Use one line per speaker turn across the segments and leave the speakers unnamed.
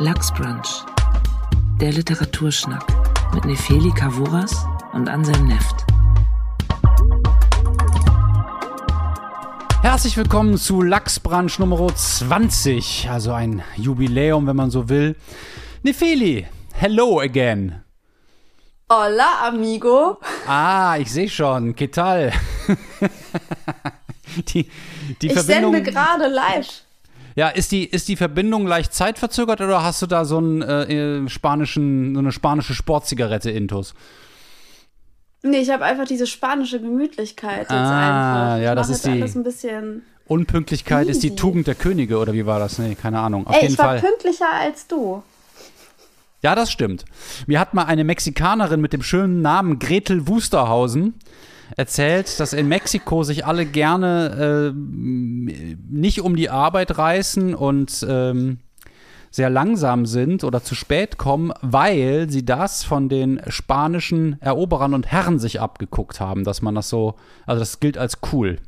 Lachsbrunch. Der Literaturschnack mit Nefeli Kavuras und Anselm Neft.
Herzlich willkommen zu Lachsbrunch Nummer 20, also ein Jubiläum, wenn man so will. Nefeli, hello again.
Hola, amigo.
Ah, ich sehe schon. ¿Qué tal? die, die
ich
Verbindung,
sende gerade live.
Ja, ist die, ist die Verbindung leicht zeitverzögert oder hast du da so einen äh, spanischen, so eine spanische Sportzigarette intus?
Nee, ich habe einfach diese spanische Gemütlichkeit jetzt
Ah,
einfach.
ja,
Ich
das
mach
ist die-
ein bisschen.
Unpünktlichkeit ist die
Easy.
Tugend der Könige oder wie war das? Nee, keine Ahnung. Auf
Ey,
jeden
ich war
Fall.
pünktlicher als du.
Ja, das stimmt. Mir hat mal eine Mexikanerin mit dem schönen Namen Gretel Wusterhausen erzählt, dass in Mexiko sich alle gerne äh, nicht um die Arbeit reißen und ähm, sehr langsam sind oder zu spät kommen, weil sie das von den spanischen Eroberern und Herren sich abgeguckt haben, dass man das so, also das gilt als cool,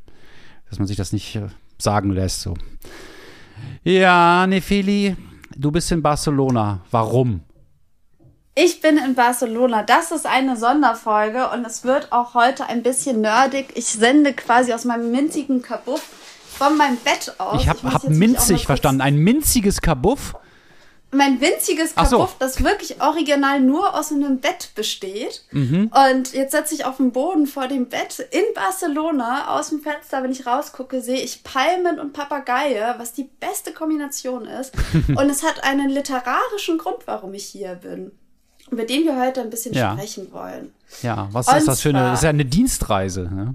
dass man sich das nicht äh, sagen lässt so. Ja, Nefeli, du bist in Barcelona. Warum?
Ich bin in Barcelona. Das ist eine Sonderfolge und es wird auch heute ein bisschen nerdig. Ich sende quasi aus meinem minzigen Kabuff von meinem Bett aus.
Ich habe hab
mal
minzig verstanden. Ein minziges Kabuff.
Mein winziges
Ach so.
Kabuff, das wirklich original nur aus einem Bett besteht.
Mhm.
Und jetzt setze ich auf dem Boden vor dem Bett in Barcelona. Aus dem Fenster, wenn ich rausgucke, sehe ich Palmen und Papageie, was die beste Kombination ist. und es hat einen literarischen Grund, warum ich hier bin. Über den wir heute ein bisschen
Ja.
sprechen wollen.
Ja, was
Und
ist das für eine?
zwar-
Das ist ja eine Dienstreise. Ne?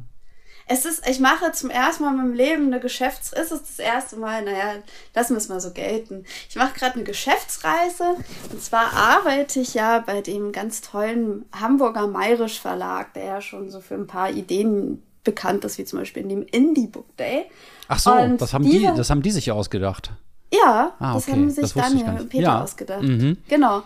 Es ist, ich mache zum ersten Mal in meinem Leben eine Geschäfts... Ist es das erste Mal? Naja, lassen wir es mal so gelten. Ich mache gerade eine Geschäftsreise. Und zwar arbeite ich ja bei dem ganz tollen Hamburger Mayrisch Verlag, der ja schon so für ein paar Ideen bekannt ist, wie zum Beispiel in dem Indie Book Day.
Ach so,
Und
das haben, die, das haben die sich ausgedacht.
Ja,
Ah,
das
okay.
haben
Das
sich
wusste ich
Daniel und. Peter
Ja.
ausgedacht.
Mhm.
Genau.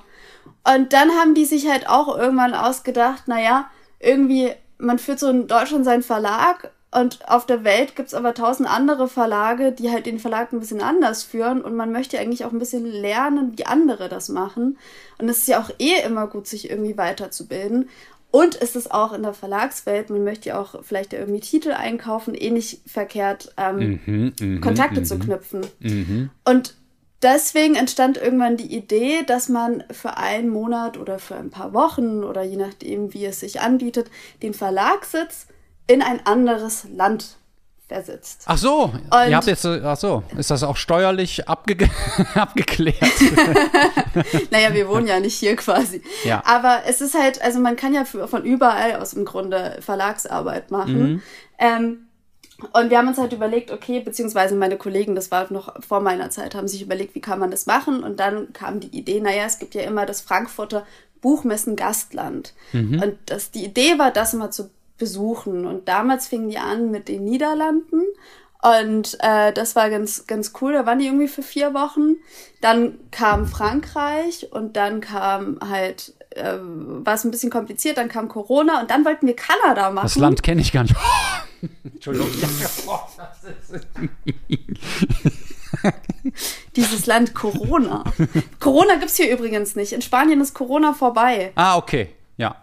Und dann haben die sich halt auch irgendwann ausgedacht, naja, irgendwie, man führt so in Deutschland seinen Verlag und auf der Welt gibt's aber tausend andere Verlage, die halt den Verlag ein bisschen anders führen und man möchte eigentlich auch ein bisschen lernen, wie andere das machen. Und es ist ja auch eh immer gut, sich irgendwie weiterzubilden. Und es ist auch in der Verlagswelt, man möchte ja auch vielleicht irgendwie Titel einkaufen, eh nicht verkehrt, ähm,
Mhm,
Kontakte zu knüpfen. Und deswegen entstand irgendwann die Idee, dass man für einen Monat oder für ein paar Wochen oder je nachdem, wie es sich anbietet, den Verlagssitz in ein anderes Land versetzt.
Ach so,
Und-
ihr habt jetzt, ach so, ist das auch steuerlich abge abgeklärt?
Naja, wir wohnen ja nicht hier quasi.
Ja.
Aber es ist halt, also man kann ja für, von überall aus im Grunde Verlagsarbeit machen.
Mhm.
Ähm, und wir haben uns halt überlegt, okay, beziehungsweise meine Kollegen, das war noch vor meiner Zeit, haben sich überlegt, wie kann man das machen? Und dann kam die Idee, naja, es gibt ja immer das Frankfurter Buchmessen Gastland.
Mhm.
Und das, die Idee war, das mal zu besuchen. Und damals fingen die an mit den Niederlanden. Und äh, das war ganz, ganz cool. Da waren die irgendwie für vier Wochen. Dann kam Frankreich und dann kam halt, äh, war es ein bisschen kompliziert, dann kam Corona und dann wollten wir Kanada machen.
Das Land kenne ich gar nicht. Entschuldigung.
Dieses Land Corona. Corona gibt's hier übrigens nicht. In Spanien ist Corona vorbei.
Ah, okay, ja.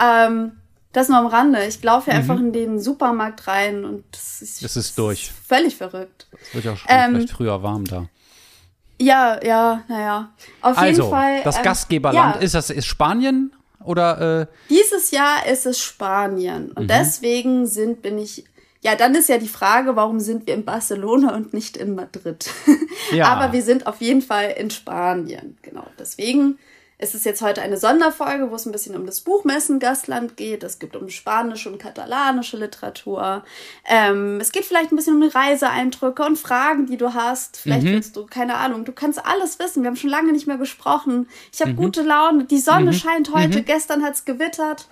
Ähm, das nur am Rande. Ich laufe hier einfach in den Supermarkt rein und das ist,
Mhm. Das ist durch.
völlig verrückt.
Es wird ja schon
Ähm,
vielleicht früher warm da.
Ja, ja, naja. Auf
Also,
jeden Fall.
das
ähm,
Gastgeberland,
ja.
ist das ist Spanien oder äh,
Dieses Jahr ist es Spanien.
Mhm.
Und deswegen sind, bin ich. Ja, dann ist ja die Frage, warum sind wir in Barcelona und nicht in Madrid?
Ja.
Aber wir sind auf jeden Fall in Spanien. Genau. Deswegen ist es jetzt heute eine Sonderfolge, wo es ein bisschen um das Buchmessen Gastland geht. Es geht um spanische und katalanische Literatur. Ähm, es geht vielleicht ein bisschen um Reiseeindrücke und Fragen, die du hast. Vielleicht
Mhm.
willst du, keine Ahnung, du kannst alles wissen. Wir haben schon lange nicht mehr gesprochen. Ich
Mhm.
habe gute Laune. Die Sonne scheint heute. Gestern hat's gewittert.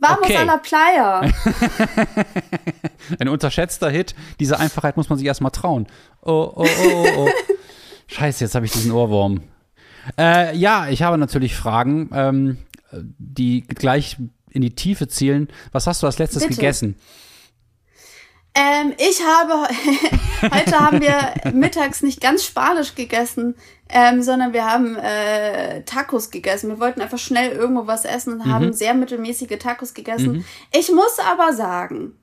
Vamos
Okay.
a la playa.
ein unterschätzter Hit? Diese Einfachheit muss man sich erstmal trauen. Oh, oh, oh, oh, oh. Scheiße, jetzt habe ich diesen Ohrwurm. Äh, ja, ich habe natürlich Fragen, ähm, die gleich in die Tiefe zielen. Was hast du als letztes
Bitte.
gegessen?
Ähm, ich habe, heute haben wir mittags nicht ganz Spanisch gegessen, ähm, sondern wir haben äh, Tacos gegessen. Wir wollten einfach schnell irgendwo was essen und mhm. haben sehr mittelmäßige Tacos gegessen. Mhm. Ich muss aber sagen,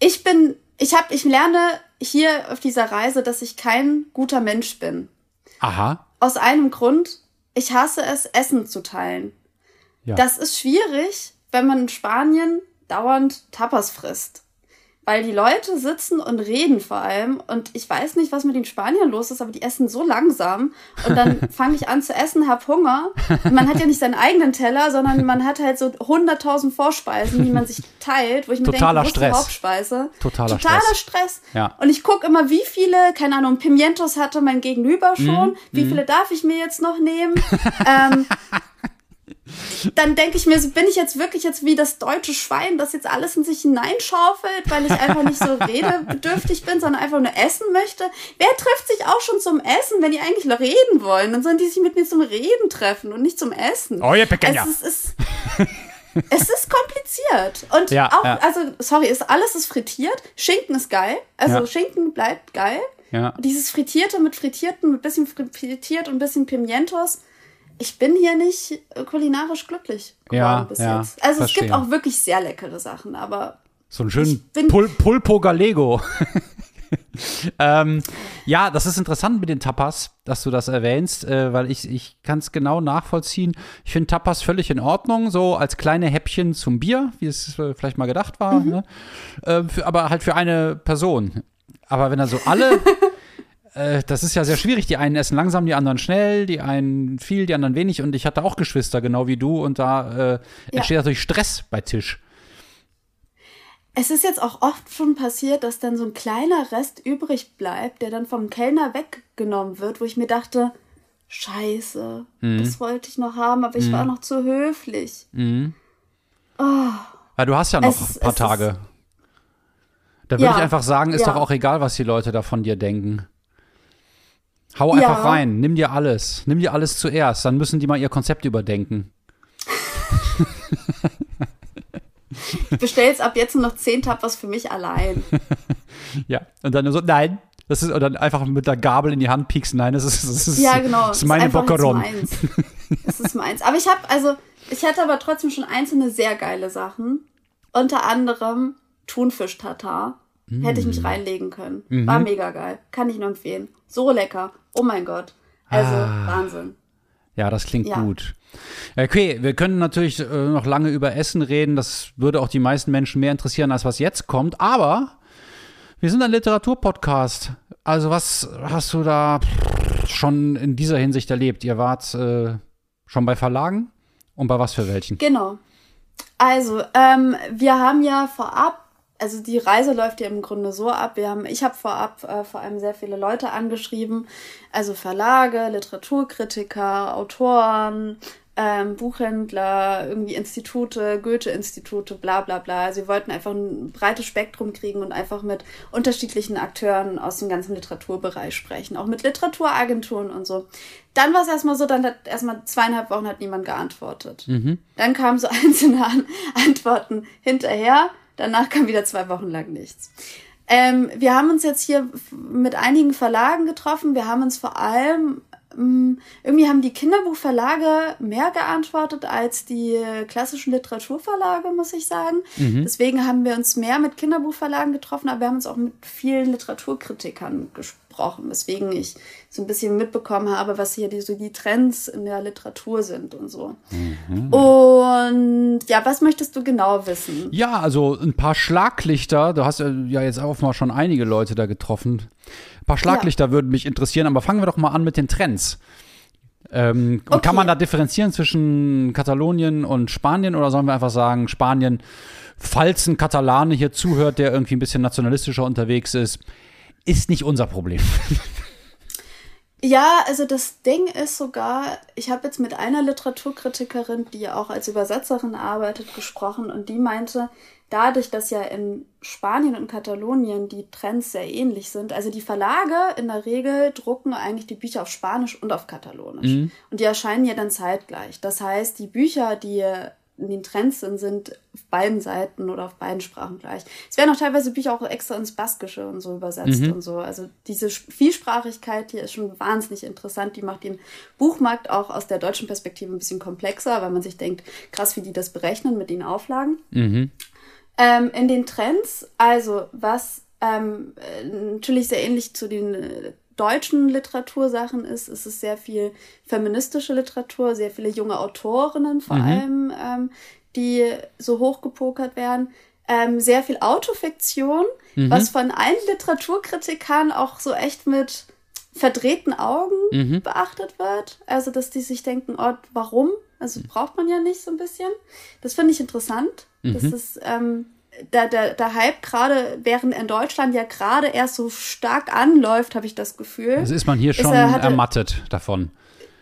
ich bin, ich habe, ich lerne hier auf dieser Reise, dass ich kein guter Mensch bin.
Aha.
Aus einem Grund, ich hasse es, Essen zu teilen. Ja. Das ist schwierig, wenn man in Spanien dauernd Tapas frisst weil die Leute sitzen und reden vor allem und ich weiß nicht, was mit den Spaniern los ist, aber die essen so langsam und dann fange ich an zu essen, hab Hunger. Und man hat ja nicht seinen eigenen Teller, sondern man hat halt so hunderttausend Vorspeisen, die man sich teilt, wo ich mir
Totaler
denke,
Stress.
Hauptspeise.
Totaler,
Totaler
Stress.
Stress.
Ja.
Und ich gucke immer, wie viele, keine Ahnung, Pimientos hatte mein Gegenüber schon, mm, wie mm. viele darf ich mir jetzt noch nehmen? ähm, dann denke ich mir, bin ich jetzt wirklich jetzt wie das deutsche Schwein, das jetzt alles in sich hineinschaufelt, weil ich einfach nicht so redebedürftig bin, sondern einfach nur essen möchte. Wer trifft sich auch schon zum Essen, wenn die eigentlich noch reden wollen? Dann sollen die sich mit mir zum Reden treffen und nicht zum Essen.
Oh, ja, pequeña.
Es ist, es ist kompliziert. Und
ja,
auch,
ja.
also, sorry, ist, alles ist frittiert. Schinken ist geil. Also,
Ja.
Schinken bleibt geil.
Ja.
Dieses Frittierte mit Frittierten, mit bisschen frittiert und ein bisschen Pimientos. Ich bin hier nicht äh, kulinarisch glücklich geworden
Ja,
bis
ja,
jetzt. Also es gibt
verstehe.
auch wirklich sehr leckere Sachen, aber
So einen schönen Pul Pulpo Galego. ähm, ja, das ist interessant mit den Tapas, dass du das erwähnst, äh, weil ich, ich kann es genau nachvollziehen. Ich finde Tapas völlig in Ordnung, so als kleine Häppchen zum Bier, wie es äh, vielleicht mal gedacht war, ne? äh, für, aber halt für eine Person. Aber wenn da so alle, äh, das ist ja sehr schwierig. Die einen essen langsam, die anderen schnell, die einen viel, die anderen wenig. Und ich hatte auch Geschwister, genau wie du, und da äh, entsteht natürlich Stress bei Tisch.
es ist jetzt auch oft schon passiert, dass dann so ein kleiner Rest übrig bleibt, der dann vom Kellner weggenommen wird, wo ich mir dachte, scheiße,
Mhm.
das wollte ich noch haben, aber ich war noch zu höflich.
Ja, du hast ja noch
Es-
ein paar Tage. Da würde
Ja,
ich einfach sagen, ist
ja.
doch auch egal, was die Leute da von dir denken. Hau einfach
Ja.
rein, nimm dir alles. Nimm dir alles zuerst, dann müssen die mal ihr Konzept überdenken.
Ich bestelle jetzt ab jetzt nur noch zehn Tapas für mich allein.
Ja, und dann so, nein. Das ist, und dann einfach mit der Gabel in die Hand pieksen. Nein, das ist, das ist,
Ja, genau.
das ist meine
meins. Das ist meins. Aber ich habe, also, ich hatte aber trotzdem schon einzelne sehr geile Sachen. Unter anderem Thunfisch-Tatar. Hätte ich
Mm.
mich reinlegen können.
Mhm.
War mega geil. Kann ich nur empfehlen. So lecker. Oh mein Gott. Also,
Ah.
Wahnsinn.
Ja, das klingt
Ja.
gut. Okay, wir können natürlich äh, noch lange über Essen reden. Das würde auch die meisten Menschen mehr interessieren, als was jetzt kommt. Aber wir sind ein Literaturpodcast. Also was hast du da schon in dieser Hinsicht erlebt? Ihr wart äh, schon bei Verlagen? Und bei was für welchen?
Genau. Also, ähm, wir haben ja vorab, also die Reise läuft ja im Grunde so ab. Wir haben, ich habe vorab äh, vor allem sehr viele Leute angeschrieben, also Verlage, Literaturkritiker, Autoren, ähm, Buchhändler, irgendwie Institute, Goethe-Institute, bla bla bla. Sie wollten einfach ein breites Spektrum kriegen und einfach mit unterschiedlichen Akteuren aus dem ganzen Literaturbereich sprechen, auch mit Literaturagenturen und so. Dann war es erstmal so, dann hat erstmal zweieinhalb Wochen hat niemand geantwortet. Dann kamen so einzelne An Antworten hinterher. Danach kam wieder zwei Wochen lang nichts. Ähm, wir haben uns jetzt hier mit einigen Verlagen getroffen. Wir haben uns vor allem, ähm, irgendwie haben die Kinderbuchverlage mehr geantwortet als die klassischen Literaturverlage, muss ich sagen. Deswegen haben wir uns mehr mit Kinderbuchverlagen getroffen, aber wir haben uns auch mit vielen Literaturkritikern gesprochen, weswegen ich so ein bisschen mitbekommen habe, was hier die, so die Trends in der Literatur sind und so. Und ja, was möchtest du genau wissen?
Ja, also ein paar Schlaglichter. Du hast ja jetzt auch mal schon einige Leute da getroffen. Ein paar Schlaglichter würden mich interessieren, aber fangen wir doch mal an mit den Trends. Ähm, und
Okay.
Kann man da differenzieren zwischen Katalonien und Spanien oder sollen wir einfach sagen, Spanien, falls ein Katalane hier zuhört, der irgendwie ein bisschen nationalistischer unterwegs ist, ist nicht unser Problem.
Ja, also das Ding ist sogar, ich habe jetzt mit einer Literaturkritikerin, die auch als Übersetzerin arbeitet, gesprochen und die meinte, dadurch, dass ja in Spanien und Katalonien die Trends sehr ähnlich sind, also die Verlage in der Regel drucken eigentlich die Bücher auf Spanisch und auf Katalonisch. Und die erscheinen ja dann zeitgleich. Das heißt, die Bücher, die in den Trends sind, sind auf beiden Seiten oder auf beiden Sprachen gleich. Es werden auch teilweise Bücher auch extra ins Baskische und so übersetzt mhm. und so. Also diese Vielsprachigkeit hier ist schon wahnsinnig interessant. Die macht den Buchmarkt auch aus der deutschen Perspektive ein bisschen komplexer, weil man sich denkt, krass, wie die das berechnen mit den Auflagen. Mhm. Ähm, in den Trends, also was ähm, natürlich sehr ähnlich zu den äh, deutschen Literatursachen ist, ist es sehr viel feministische Literatur, sehr viele junge Autorinnen vor mhm. allem, ähm, die so hochgepokert werden. Ähm, sehr viel Autofiktion, mhm. was von allen Literaturkritikern auch so echt mit verdrehten Augen mhm. beachtet wird. Also, dass die sich denken, oh, warum? Also braucht man ja nicht so ein bisschen. Das finde ich interessant. Das mhm. ist ähm, der, der, der Hype gerade, während in Deutschland ja gerade erst so stark anläuft, habe ich das Gefühl.
Das ist man hier schon er, hatte, ermattet davon.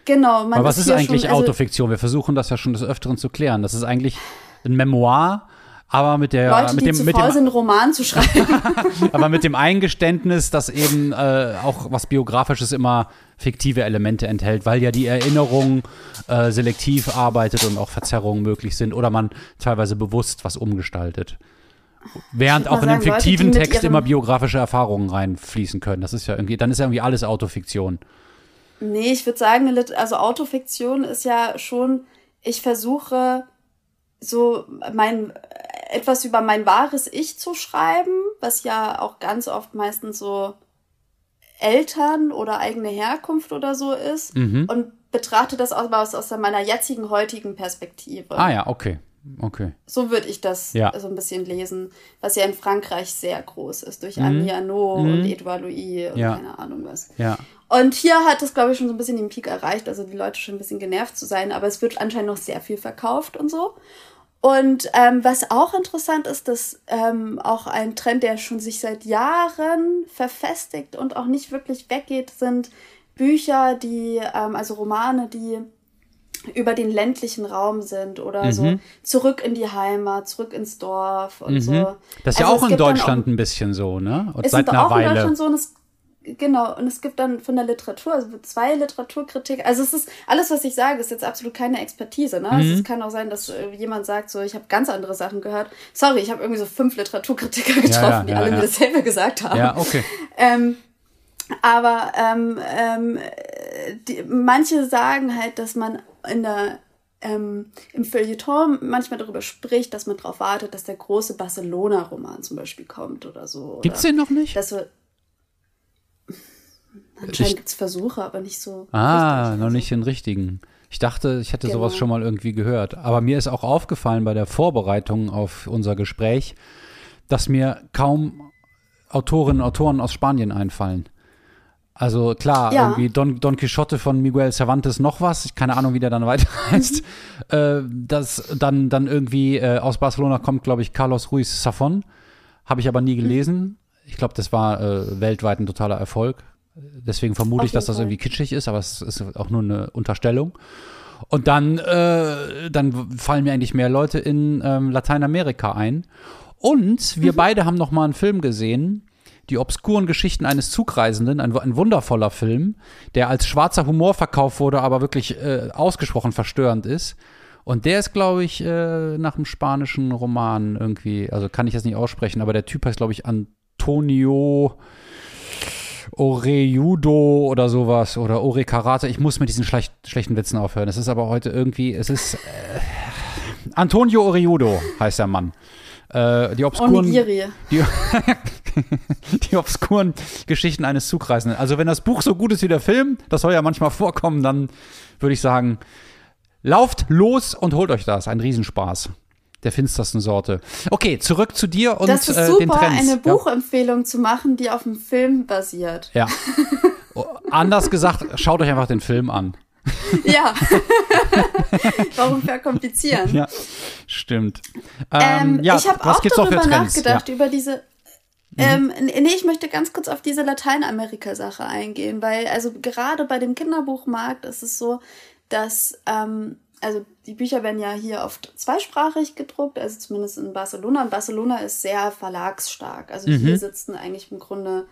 Genau.
Man Aber was ist, ist eigentlich schon, also, Autofiktion? Wir versuchen das ja schon des Öfteren zu klären. Das ist eigentlich ein Memoir, aber mit der
Leute,
mit dem mit dem
sind, Roman zu schreiben.
aber mit dem Eingeständnis, dass eben äh, auch was biografisches immer fiktive Elemente enthält, weil ja die Erinnerung äh, selektiv arbeitet und auch Verzerrungen möglich sind oder man teilweise bewusst was umgestaltet. Während auch in dem fiktiven Leute, Text immer biografische Erfahrungen reinfließen können. Das ist ja irgendwie, dann ist ja irgendwie alles Autofiktion.
Nee, ich würde sagen, also Autofiktion ist ja schon, ich versuche so mein etwas über mein wahres Ich zu schreiben, was ja auch ganz oft meistens so Eltern oder eigene Herkunft oder so ist mhm. und betrachte das aus, aus meiner jetzigen heutigen Perspektive.
Ah ja, okay. Okay.
So würde ich das ja. so ein bisschen lesen, was ja in Frankreich sehr groß ist, durch mhm. Annie Arnaud mhm. und Edouard Louis und ja. keine Ahnung was.
Ja.
Und hier hat es, glaube ich, schon so ein bisschen den Peak erreicht, also die Leute schon ein bisschen genervt zu sein, aber es wird anscheinend noch sehr viel verkauft und so. Und ähm, was auch interessant ist, dass ähm, auch ein Trend, der schon sich seit Jahren verfestigt und auch nicht wirklich weggeht, sind Bücher, die, ähm, also Romane, die über den ländlichen Raum sind oder mhm. so zurück in die Heimat, zurück ins Dorf und mhm. so.
Das ist ja also auch in Deutschland auch, ein bisschen so, ne?
Und seit einer auch Weile. in Deutschland so und es, genau und es gibt dann von der Literatur, also zwei Literaturkritik, also es ist alles, was ich sage, ist jetzt absolut keine Expertise, ne? Mhm. Es kann auch sein, dass äh, jemand sagt, so ich habe ganz andere Sachen gehört. Sorry, ich habe irgendwie so fünf Literaturkritiker getroffen, ja, ja, die ja, alle mir dasselbe gesagt haben.
Ja, okay.
Ähm, aber ähm, ähm, die, manche sagen halt, dass man in der ähm, im Feuilleton manchmal darüber spricht, dass man darauf wartet, dass der große Barcelona-Roman zum Beispiel kommt oder so.
Gibt es den noch nicht?
Dass wir, anscheinend gibt es Versuche, aber nicht so.
Ah, richtig. noch nicht den richtigen. Ich dachte, ich hätte genau. sowas schon mal irgendwie gehört. Aber mir ist auch aufgefallen bei der Vorbereitung auf unser Gespräch, dass mir kaum Autorinnen und Autoren aus Spanien einfallen. Also klar, ja. irgendwie Don, Don Quixote von Miguel Cervantes noch was, keine Ahnung, wie der dann weiter heißt. Mhm. Äh, das dann, dann irgendwie äh, aus Barcelona kommt, glaube ich, Carlos Ruiz Safon. Habe ich aber nie gelesen. Mhm. Ich glaube, das war äh, weltweit ein totaler Erfolg. Deswegen vermute ich, dass das irgendwie kitschig ist, aber es ist auch nur eine Unterstellung. Und dann, äh, dann fallen mir eigentlich mehr Leute in ähm, Lateinamerika ein. Und wir mhm. beide haben noch mal einen Film gesehen, die obskuren Geschichten eines Zugreisenden, ein, ein wundervoller Film, der als schwarzer Humor verkauft wurde, aber wirklich äh, ausgesprochen verstörend ist. Und der ist, glaube ich, äh, nach einem spanischen Roman irgendwie, also kann ich das nicht aussprechen, aber der Typ heißt, glaube ich, Antonio Oreudo oder sowas oder Ore Karate. Ich muss mit diesen schlecht, schlechten Witzen aufhören. Es ist aber heute irgendwie, es ist äh, Antonio Oreudo heißt der Mann. Äh, die obskuren, die, die obskuren Geschichten eines Zugreisenden. Also wenn das Buch so gut ist wie der Film, das soll ja manchmal vorkommen, dann würde ich sagen, lauft los und holt euch das. Ein Riesenspaß. Der finstersten Sorte. Okay, zurück zu dir und das ist äh, den Trends.
eine Buchempfehlung ja. zu machen, die auf dem Film basiert.
Ja. Anders gesagt, schaut euch einfach den Film an.
Ja. Warum verkomplizieren?
Ja, stimmt.
Ähm, ähm, ja, ich habe auch darüber nachgedacht, ja. über diese. Mhm. Ähm, nee, ich möchte ganz kurz auf diese Lateinamerika-Sache eingehen, weil also gerade bei dem Kinderbuchmarkt ist es so, dass ähm, also die Bücher werden ja hier oft zweisprachig gedruckt, also zumindest in Barcelona. Und Barcelona ist sehr verlagsstark. Also mhm. hier sitzen eigentlich im Grunde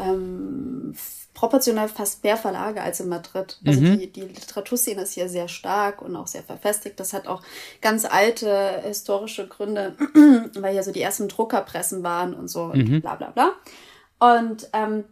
ähm, proportional fast mehr Verlage als in Madrid. Also
Mhm.
die, die Literaturszene ist hier sehr stark und auch sehr verfestigt. Das hat auch ganz alte historische Gründe, weil hier so die ersten Druckerpressen waren und so
Mhm.
und bla bla bla. Und ähm,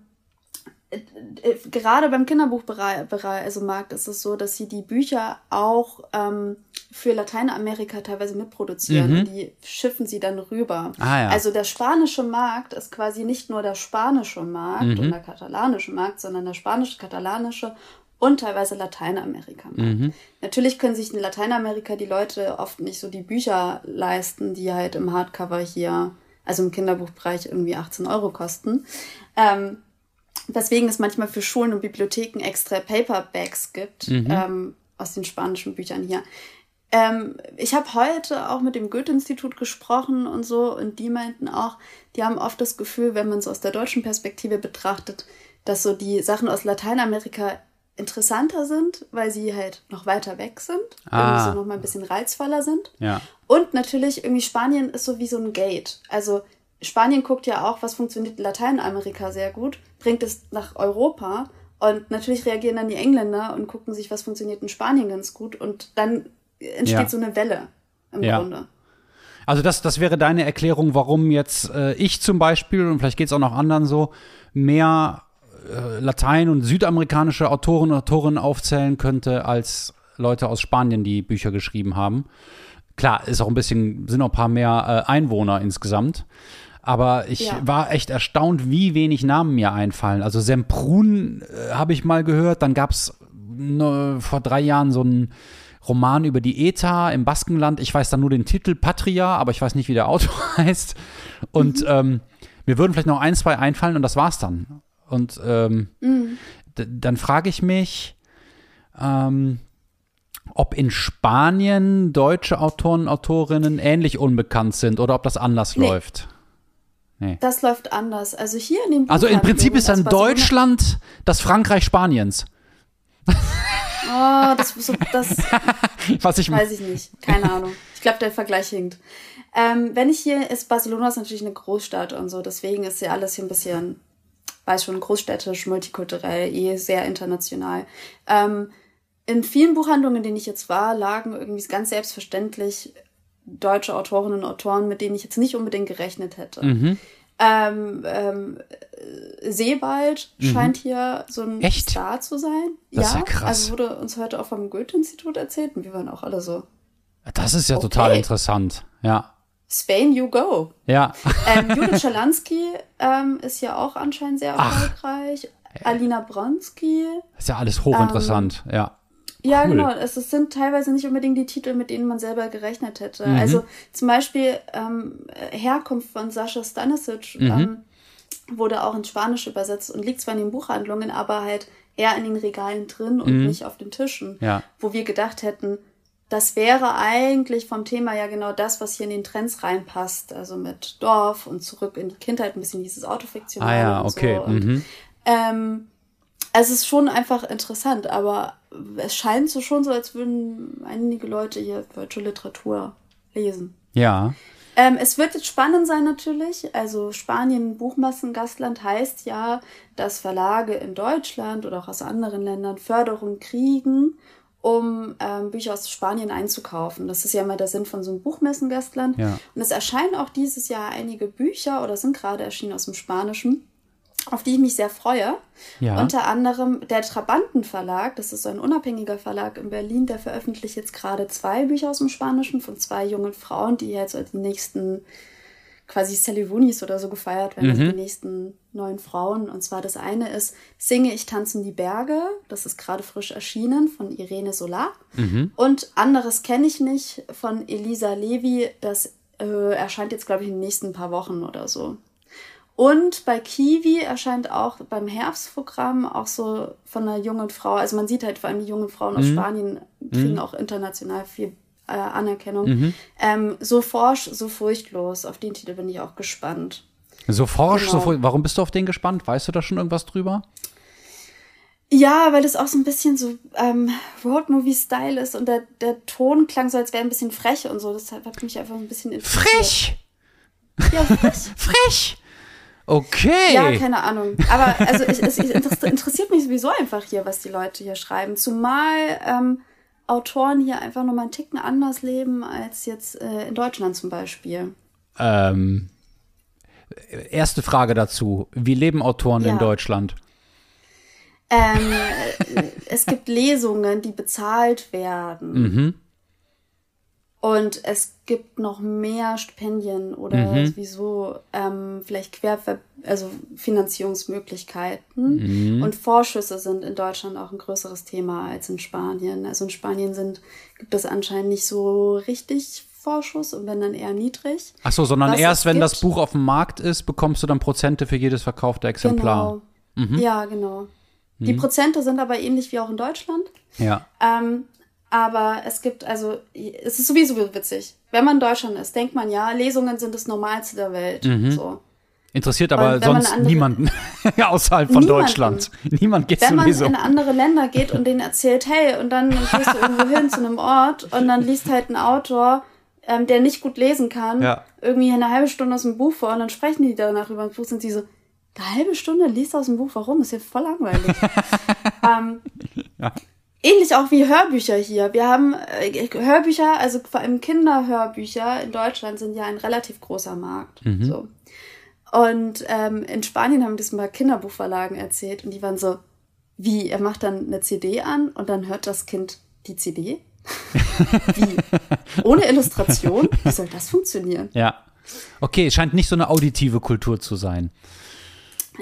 äh, äh, gerade beim Kinderbuchbereich, Bereich- also Markt ist es so, dass sie die Bücher auch ähm, für Lateinamerika teilweise mitproduzieren
Mhm.
die schiffen sie dann rüber.
Ah, ja.
Also der spanische Markt ist quasi nicht nur der spanische Markt
Mhm.
und der katalanische Markt, sondern der spanische, katalanische und teilweise Lateinamerika-Markt.
Mhm.
Natürlich können sich in Lateinamerika die Leute oft nicht so die Bücher leisten, die halt im Hardcover hier, also im Kinderbuchbereich irgendwie 18 Euro kosten. Ähm, weswegen es manchmal für Schulen und Bibliotheken extra Paperbacks gibt ähm, aus den spanischen Büchern hier. Ähm, ich habe heute auch mit dem Goethe-Institut gesprochen und so und die meinten auch, die haben oft das Gefühl, wenn man es aus der deutschen Perspektive betrachtet, dass so die Sachen aus Lateinamerika interessanter sind, weil sie halt noch weiter weg sind,
Ah.
irgendwie so noch mal ein bisschen reizvoller sind.
Ja.
Und natürlich irgendwie Spanien ist so wie so ein Gate. Also Spanien guckt ja auch, was funktioniert in Lateinamerika sehr gut, bringt es nach Europa und natürlich reagieren dann die Engländer und gucken sich, was funktioniert in Spanien ganz gut und dann entsteht
Ja.
so eine Welle im
Ja.
Grunde.
Also das, das wäre deine Erklärung, warum jetzt äh, ich zum Beispiel, und vielleicht geht es auch noch anderen so, mehr äh, Latein- und südamerikanische Autoren und Autorinnen aufzählen könnte, als Leute aus Spanien, die Bücher geschrieben haben. Klar, ist auch ein bisschen, sind auch ein paar mehr äh, Einwohner insgesamt. Aber ich
Ja.
war echt erstaunt, wie wenig Namen mir einfallen. Also Semprun äh, habe ich mal gehört. Dann gab es vor drei Jahren so einen Roman über die ETA im Baskenland. Ich weiß dann nur den Titel Patria, aber ich weiß nicht, wie der Autor heißt. Und ähm, mir würden vielleicht noch ein, zwei einfallen und das war's dann. Und ähm, d- dann frage ich mich, ähm, ob in Spanien deutsche Autoren und Autorinnen ähnlich unbekannt sind oder ob das anders
Nee.
läuft.
Das läuft anders. Also hier in den
Also im Prinzip ist dann Deutschland das Frankreich Spaniens.
Oh, das, so, das
Was ich
weiß ich nicht. Keine Ahnung. Ich glaube, der Vergleich hinkt. Ähm, wenn ich hier ist, Barcelona ist natürlich eine Großstadt und so, deswegen ist ja alles hier ein bisschen, weiß schon, großstädtisch, multikulturell, eh sehr international. Ähm, in vielen Buchhandlungen, in denen ich jetzt war, lagen irgendwie ganz selbstverständlich deutsche Autorinnen und Autoren, mit denen ich jetzt nicht unbedingt gerechnet hätte.
Mhm.
Ähm, ähm, äh, Sebald scheint hier so ein
Mhm. Echt?
Star zu sein.
Das ist
ja,
ja krass.
Also wurde uns heute auch vom Goethe-Institut erzählt und wir waren auch alle so,
Das ist ja
Okay.
total interessant. Ja.
Spain, you go.
Ja.
Ähm, Judith Schalansky ähm, ist ja auch anscheinend sehr
Ach.
erfolgreich. Alina Bronski.
Das ist ja alles hochinteressant. ja.
Ja,
Cool.
genau. Es, es sind teilweise nicht unbedingt die Titel, mit denen man selber gerechnet hätte.
Mhm.
Also zum Beispiel ähm, Herkunft von Sascha Stanisic
Mhm.
ähm, wurde auch ins Spanische übersetzt und liegt zwar in den Buchhandlungen, aber halt eher in den Regalen drin und nicht auf den Tischen.
Mhm. Ja.
Wo wir gedacht hätten, das wäre eigentlich vom Thema ja genau das, was hier in den Trends reinpasst. Also mit Dorf und zurück in die Kindheit, ein bisschen dieses Autofiktionale
Ah ja, okay.
so. Und,
Mhm.
ähm, es ist schon einfach interessant, aber es scheint so schon so, als würden einige Leute hier deutsche Literatur lesen.
Ja.
Ähm, es wird jetzt spannend sein natürlich. Also Spanien Buchmassengastland heißt ja, dass Verlage in Deutschland oder auch aus anderen Ländern Förderung kriegen, um ähm, Bücher aus Spanien einzukaufen. Das ist ja immer der Sinn von so einem Buchmessengastland.
Ja.
Und es erscheinen auch dieses Jahr einige Bücher oder sind gerade erschienen aus dem Spanischen, auf die ich mich sehr freue.
Ja.
Unter anderem der Trabanten Verlag, das ist so ein unabhängiger Verlag in Berlin, der veröffentlicht jetzt gerade zwei Bücher aus dem Spanischen von zwei jungen Frauen, die jetzt die nächsten quasi Salivunis oder so gefeiert werden, also die nächsten neuen Frauen. Und zwar das eine ist Singe ich tanzen die Berge, das ist gerade frisch erschienen von Irene Solar. Und anderes kenne ich nicht von Elisa Levi, das äh, erscheint jetzt glaube ich in den nächsten paar Wochen oder so. Und bei Kiwi erscheint auch beim Herbstprogramm auch so von einer jungen Frau, also man sieht halt vor allem die jungen Frauen aus Spanien kriegen auch international viel äh, Anerkennung. Ähm, so forsch, so furchtlos. Auf den Titel bin ich auch gespannt.
So forsch,
Genau.
so vor- warum bist du auf den gespannt? Weißt du da schon irgendwas drüber?
Ja, weil das auch so ein bisschen so ähm, Roadmovie-Style ist und der, der Ton klang so, als wäre ein bisschen frech und so. Deshalb hat mich einfach ein bisschen interessiert.
Frech!
Ja, frech.
Frech! Okay.
Ja, keine Ahnung. Aber also ich, es interessiert mich sowieso einfach hier, was die Leute hier schreiben. Zumal ähm, Autoren hier einfach nochmal einen Ticken anders leben als jetzt äh, in Deutschland zum Beispiel.
Ähm, erste Frage dazu. Wie leben Autoren
Ja.
in Deutschland?
Ähm, äh, es gibt Lesungen, die bezahlt werden.
Mhm.
Und es gibt noch mehr Stipendien oder
Mhm.
sowieso ähm, vielleicht quer, also Finanzierungsmöglichkeiten.
Mhm.
Und Vorschüsse sind in Deutschland auch ein größeres Thema als in Spanien. Also in Spanien sind, gibt es anscheinend nicht so richtig Vorschuss und wenn dann eher niedrig.
Ach so, sondern
Was
erst wenn
gibt.
das Buch auf dem Markt ist, bekommst du dann Prozente für jedes verkaufte Exemplar.
Genau. Ja, genau. Die Prozente sind aber ähnlich wie auch in Deutschland.
Ja.
Ähm, aber es gibt, also, es ist sowieso witzig. Wenn man in Deutschland ist, denkt man ja, Lesungen sind das Normalste der Welt.
Mhm.
So.
Interessiert aber sonst
andere-
niemanden außerhalb von
Niemanden.
Deutschland. Niemand geht
Wenn man in andere Länder geht und denen erzählt, hey, und dann gehst du irgendwo hin zu einem Ort und dann liest halt ein Autor, ähm, der nicht gut lesen kann,
Ja.
irgendwie eine halbe Stunde aus dem Buch vor und dann sprechen die danach über das Buch, sind sie so, eine halbe Stunde liest aus dem Buch, warum? Ist ja voll langweilig. ähm, Ähnlich auch wie Hörbücher hier. Wir haben äh, Hörbücher, also vor allem Kinderhörbücher in Deutschland sind ja ein relativ großer Markt. So. Und ähm, in Spanien haben das mal Kinderbuchverlagen erzählt und die waren so, wie, er macht dann eine CD an und dann hört das Kind die CD? wie? Ohne Illustration? Wie soll das funktionieren?
Ja. Okay, es scheint nicht so eine auditive Kultur zu sein.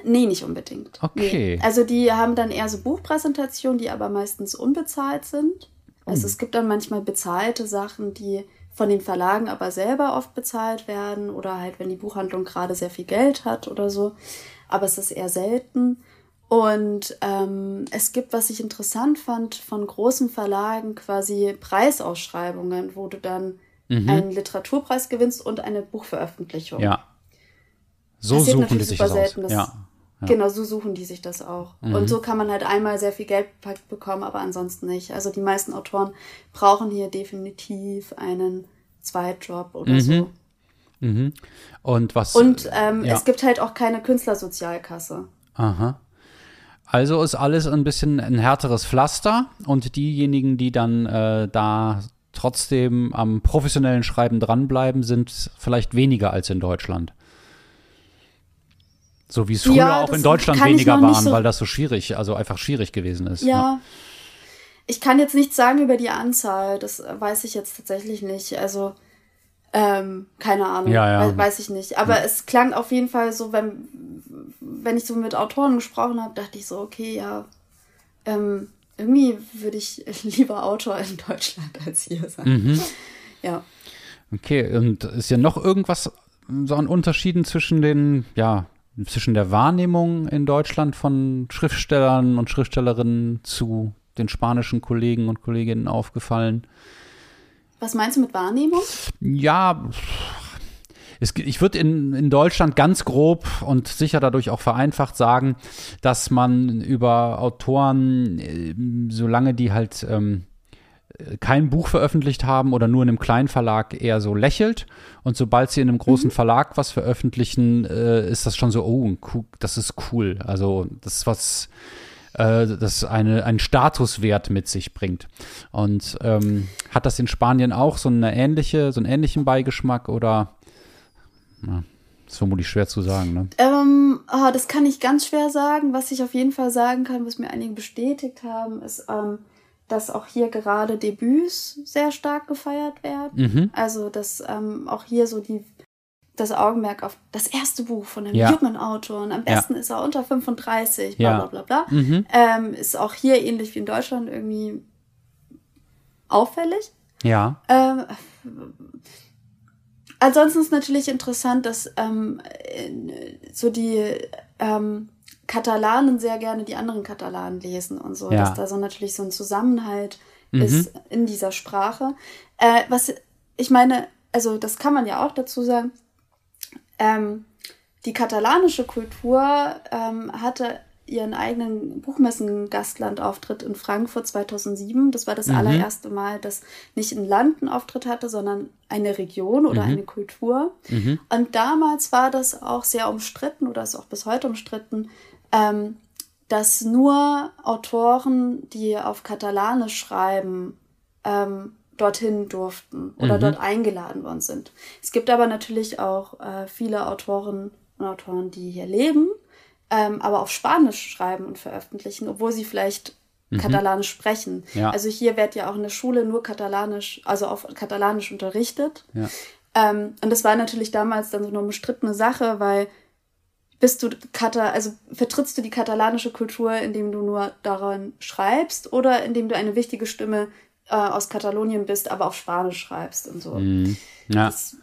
Nee, nicht unbedingt.
Okay.
Nee. Also die haben dann eher so Buchpräsentationen, die aber meistens unbezahlt sind. Also es gibt dann manchmal bezahlte Sachen, die von den Verlagen aber selber oft bezahlt werden oder halt, wenn die Buchhandlung gerade sehr viel Geld hat oder so. Aber es ist eher selten. Und ähm, es gibt, was ich interessant fand, von großen Verlagen quasi Preisausschreibungen, wo du dann einen Literaturpreis gewinnst und eine Buchveröffentlichung.
Ja. So
Passiert
suchen die sich
super
das aus.
selten, dass-
Ja. Ja.
Genau, so suchen die sich das auch.
Mhm.
Und so kann man halt einmal sehr viel Geld bekommen, aber ansonsten nicht. Also die meisten Autoren brauchen hier definitiv einen Zweitjob oder so.
Mhm. Und was.
Und ähm,
ja.
es gibt halt auch keine Künstlersozialkasse.
Aha. Also ist alles ein bisschen ein härteres Pflaster und diejenigen, die dann äh, da trotzdem am professionellen Schreiben dranbleiben, sind vielleicht weniger als in Deutschland. So wie es früher
Ja,
auch in Deutschland weniger waren,
so-
weil das so schwierig, also einfach schwierig gewesen ist.
Ja. Ich kann jetzt nichts sagen über die Anzahl, das weiß ich jetzt tatsächlich nicht. Also, ähm, keine Ahnung,
Ja, ja.
wei- weiß ich nicht. Aber es klang auf jeden Fall so, wenn, wenn ich so mit Autoren gesprochen habe, dachte ich so, okay, ja, ähm, irgendwie würde ich lieber Autor in Deutschland als hier sein.
Mhm.
Ja.
Okay, und ist ja noch irgendwas so an Unterschieden zwischen den, ja, zwischen der Wahrnehmung in Deutschland von Schriftstellern und Schriftstellerinnen zu den spanischen Kollegen und Kolleginnen aufgefallen?
Was meinst du mit Wahrnehmung?
Ja, es, ich würde in, in Deutschland ganz grob und sicher dadurch auch vereinfacht sagen, dass man über Autoren, äh, solange die halt ähm, kein Buch veröffentlicht haben oder nur in einem kleinen Verlag eher so lächelt. Und sobald sie in einem großen Verlag was veröffentlichen, äh, ist das schon so, oh, das ist cool. Also das ist was, äh, das eine, einen Statuswert mit sich bringt. Und ähm, hat das in Spanien auch so eine ähnliche, so einen ähnlichen Beigeschmack oder na, ist vermutlich schwer zu sagen, ne?
Ähm, ah, das kann ich ganz schwer sagen. Was ich auf jeden Fall sagen kann, was mir einige bestätigt haben, ist, ähm, dass auch hier gerade Debüts sehr stark gefeiert werden.
Mhm.
Also, dass ähm, auch hier so die das Augenmerk auf das erste Buch von einem
Ja.
jungen Autor und am
Ja.
besten ist er unter 35, bla
Ja.
bla bla bla.
Mhm.
Ähm, ist auch hier ähnlich wie in Deutschland irgendwie auffällig.
Ja.
Ähm, ansonsten ist natürlich interessant, dass ähm, so die ähm, Katalanen sehr gerne die anderen Katalanen lesen und so,
Ja.
dass da so natürlich so ein Zusammenhalt
Mhm.
ist in dieser Sprache. Äh, was ich meine, also das kann man ja auch dazu sagen, ähm, die katalanische Kultur ähm, hatte ihren eigenen Buchmessen-Gastlandauftritt in Frankfurt 2007. Das war das
Mhm.
allererste Mal, dass nicht ein Land einen Auftritt hatte, sondern eine Region oder
Mhm.
eine Kultur. Und damals war das auch sehr umstritten oder ist auch bis heute umstritten, ähm, dass nur Autoren, die auf Katalanisch schreiben, ähm, dorthin durften oder
Mhm.
dort eingeladen worden sind. Es gibt aber natürlich auch äh, viele Autoren und Autoren, die hier leben, ähm, aber auf Spanisch schreiben und veröffentlichen, obwohl sie vielleicht Katalanisch sprechen.
Mhm. Ja.
Also hier wird ja auch in der Schule nur Katalanisch, also auf Katalanisch unterrichtet.
Ja.
Ähm, und das war natürlich damals dann so eine umstrittene Sache, weil bist du Kata, also vertrittst du die katalanische Kultur, indem du nur daran schreibst oder indem du eine wichtige Stimme äh, aus Katalonien bist, aber auf Spanisch schreibst und so.
Ja,
Das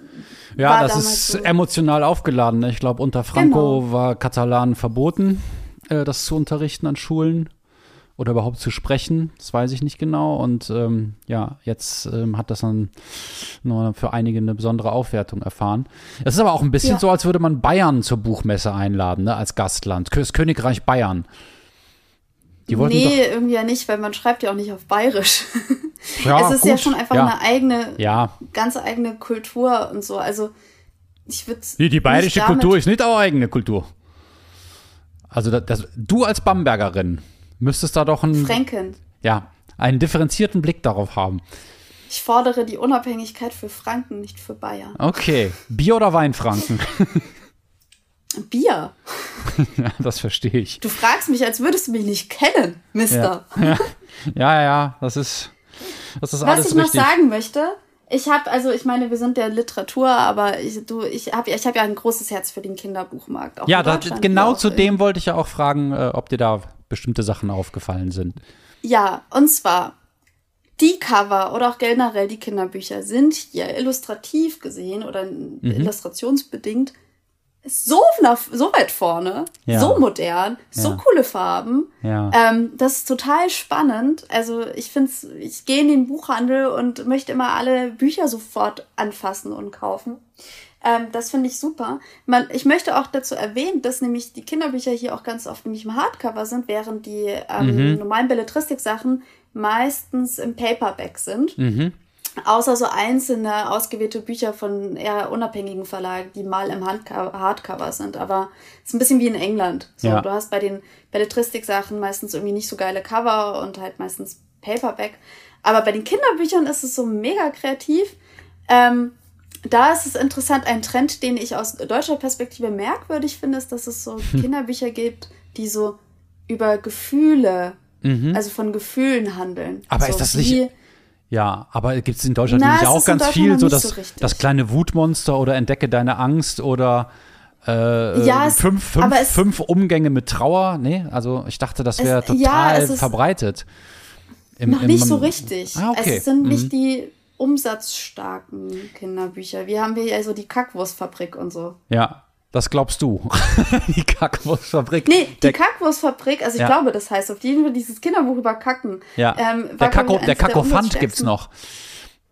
ja das ist
so.
emotional aufgeladen. Ne? Ich glaube, unter Franco
Genau.
war Katalan verboten, äh, das zu unterrichten an Schulen oder überhaupt zu sprechen. Das weiß ich nicht genau. Und ähm, ja, jetzt ähm, hat das dann nur für einige eine besondere Aufwertung erfahren. Es ist aber auch ein bisschen
Ja.
so, als würde man Bayern zur Buchmesse einladen, ne? als Gastland. Das Königreich Bayern. Die wollten
nee, irgendwie ja nicht, weil man schreibt ja auch nicht auf Bayerisch.
Ja,
es ist ja
gut.
schon einfach
ja.
eine eigene,
Ja,
ganz eigene Kultur und so. Also ich würde
Die, die bayerische Kultur ist nicht auch eigene Kultur. Also das, das, du als Bambergerin müsstest da doch einen,
Fränken.
ja, einen differenzierten Blick darauf haben.
Ich fordere die Unabhängigkeit für Franken, nicht für Bayern.
Okay, Bier oder Weinfranken?
Bier.
ja, das verstehe ich.
Du fragst mich, als würdest du mich nicht kennen, Mister.
Ja, ja, ja, das ist, das ist
Was
alles
ich noch
richtig.
sagen möchte, ich habe, also ich meine, wir sind der Literatur, aber ich, du, ich habe ich hab ja ein großes Herz für den Kinderbuchmarkt. Auch
ja, da, genau zu dem wollte ich ja auch fragen, äh, ob dir da bestimmte Sachen aufgefallen sind.
Ja, und zwar die Cover oder auch generell die Kinderbücher sind hier illustrativ gesehen oder
Mhm.
illustrationsbedingt so, nach, so weit vorne,
Ja.
so modern, so
Ja.
coole Farben.
Ja.
Ähm, das ist total spannend. Also ich finde ich gehe in den Buchhandel und möchte immer alle Bücher sofort anfassen und kaufen. Ähm, das finde ich super. Man, ich möchte auch dazu erwähnen, dass nämlich die Kinderbücher hier auch ganz oft nämlich im Hardcover sind, während die ähm, normalen Belletristik-Sachen meistens im Paperback sind. Außer so einzelne ausgewählte Bücher von eher unabhängigen Verlagen, die mal im Hardcover sind. Aber es ist ein bisschen wie in England. So,
Ja.
Du hast bei den Belletristik-Sachen meistens irgendwie nicht so geile Cover und halt meistens Paperback. Aber bei den Kinderbüchern ist es so mega kreativ. Ähm, da ist es interessant, ein Trend, den ich aus deutscher Perspektive merkwürdig finde, ist, dass es so Kinderbücher gibt, die so über Gefühle, also von Gefühlen handeln.
Mhm. Aber
so
ist das nicht- Ja, aber gibt es in Deutschland
Na, es
auch ganz viel so das,
so
das kleine Wutmonster oder Entdecke deine Angst oder äh,
Ja, es-
fünf, fünf,
es-
fünf Umgänge mit Trauer? Nee, also ich dachte, das wäre total
ja, es ist-
verbreitet. Im-
Noch
im-
nicht so richtig.
Ah, okay.
Also es sind
Mhm.
nicht die umsatzstarken Kinderbücher. Wir haben hier ja so die Kackwurstfabrik und so.
Ja, das glaubst du. die Kackwurstfabrik.
Nee, die
der,
Kackwurstfabrik, also ich
Ja.
glaube, das heißt auf jeden Fall dieses Kinderbuch über Kacken.
ja.
ähm,
der, Kako, der Kakofant gibt's noch.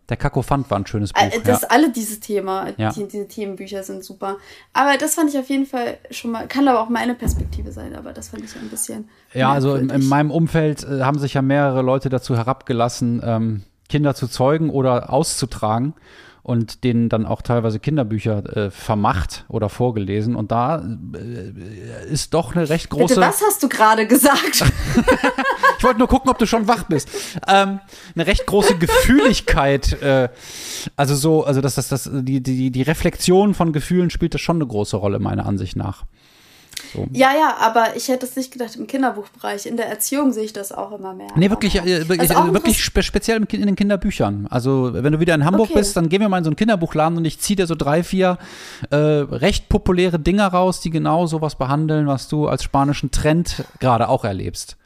Der Kakofant war ein schönes Buch.
Äh, Das
ja.
alle dieses Thema,
Ja.
die, diese Themenbücher sind super. Aber das fand ich auf jeden Fall schon mal, kann aber auch meine Perspektive sein, aber das fand ich ein bisschen.
Ja, also in, in meinem Umfeld äh, haben sich ja mehrere Leute dazu herabgelassen, ähm, Kinder zu zeugen oder auszutragen und denen dann auch teilweise Kinderbücher äh, vermacht oder vorgelesen. Und da äh, ist doch eine recht große.
Bitte, was hast du gerade gesagt?
Ich wollte nur gucken, ob du schon wach bist. Ähm, eine recht große Gefühligkeit. Äh, also so, also das, das, das, die, die, die Reflexion von Gefühlen spielt da schon eine große Rolle, meiner Ansicht nach. So.
ja, ja, aber ich hätte es nicht gedacht, im Kinderbuchbereich. In der Erziehung sehe ich das auch immer mehr.
Nee, wirklich, äh, wirklich,
Also
wirklich spe speziell in den Kinderbüchern. Also, wenn du wieder in Hamburg
Okay.
bist, dann gehen wir mal in so einen Kinderbuchladen und ich ziehe dir so drei, vier äh, recht populäre Dinger raus, die genau sowas behandeln, was du als spanischen Trend gerade auch erlebst.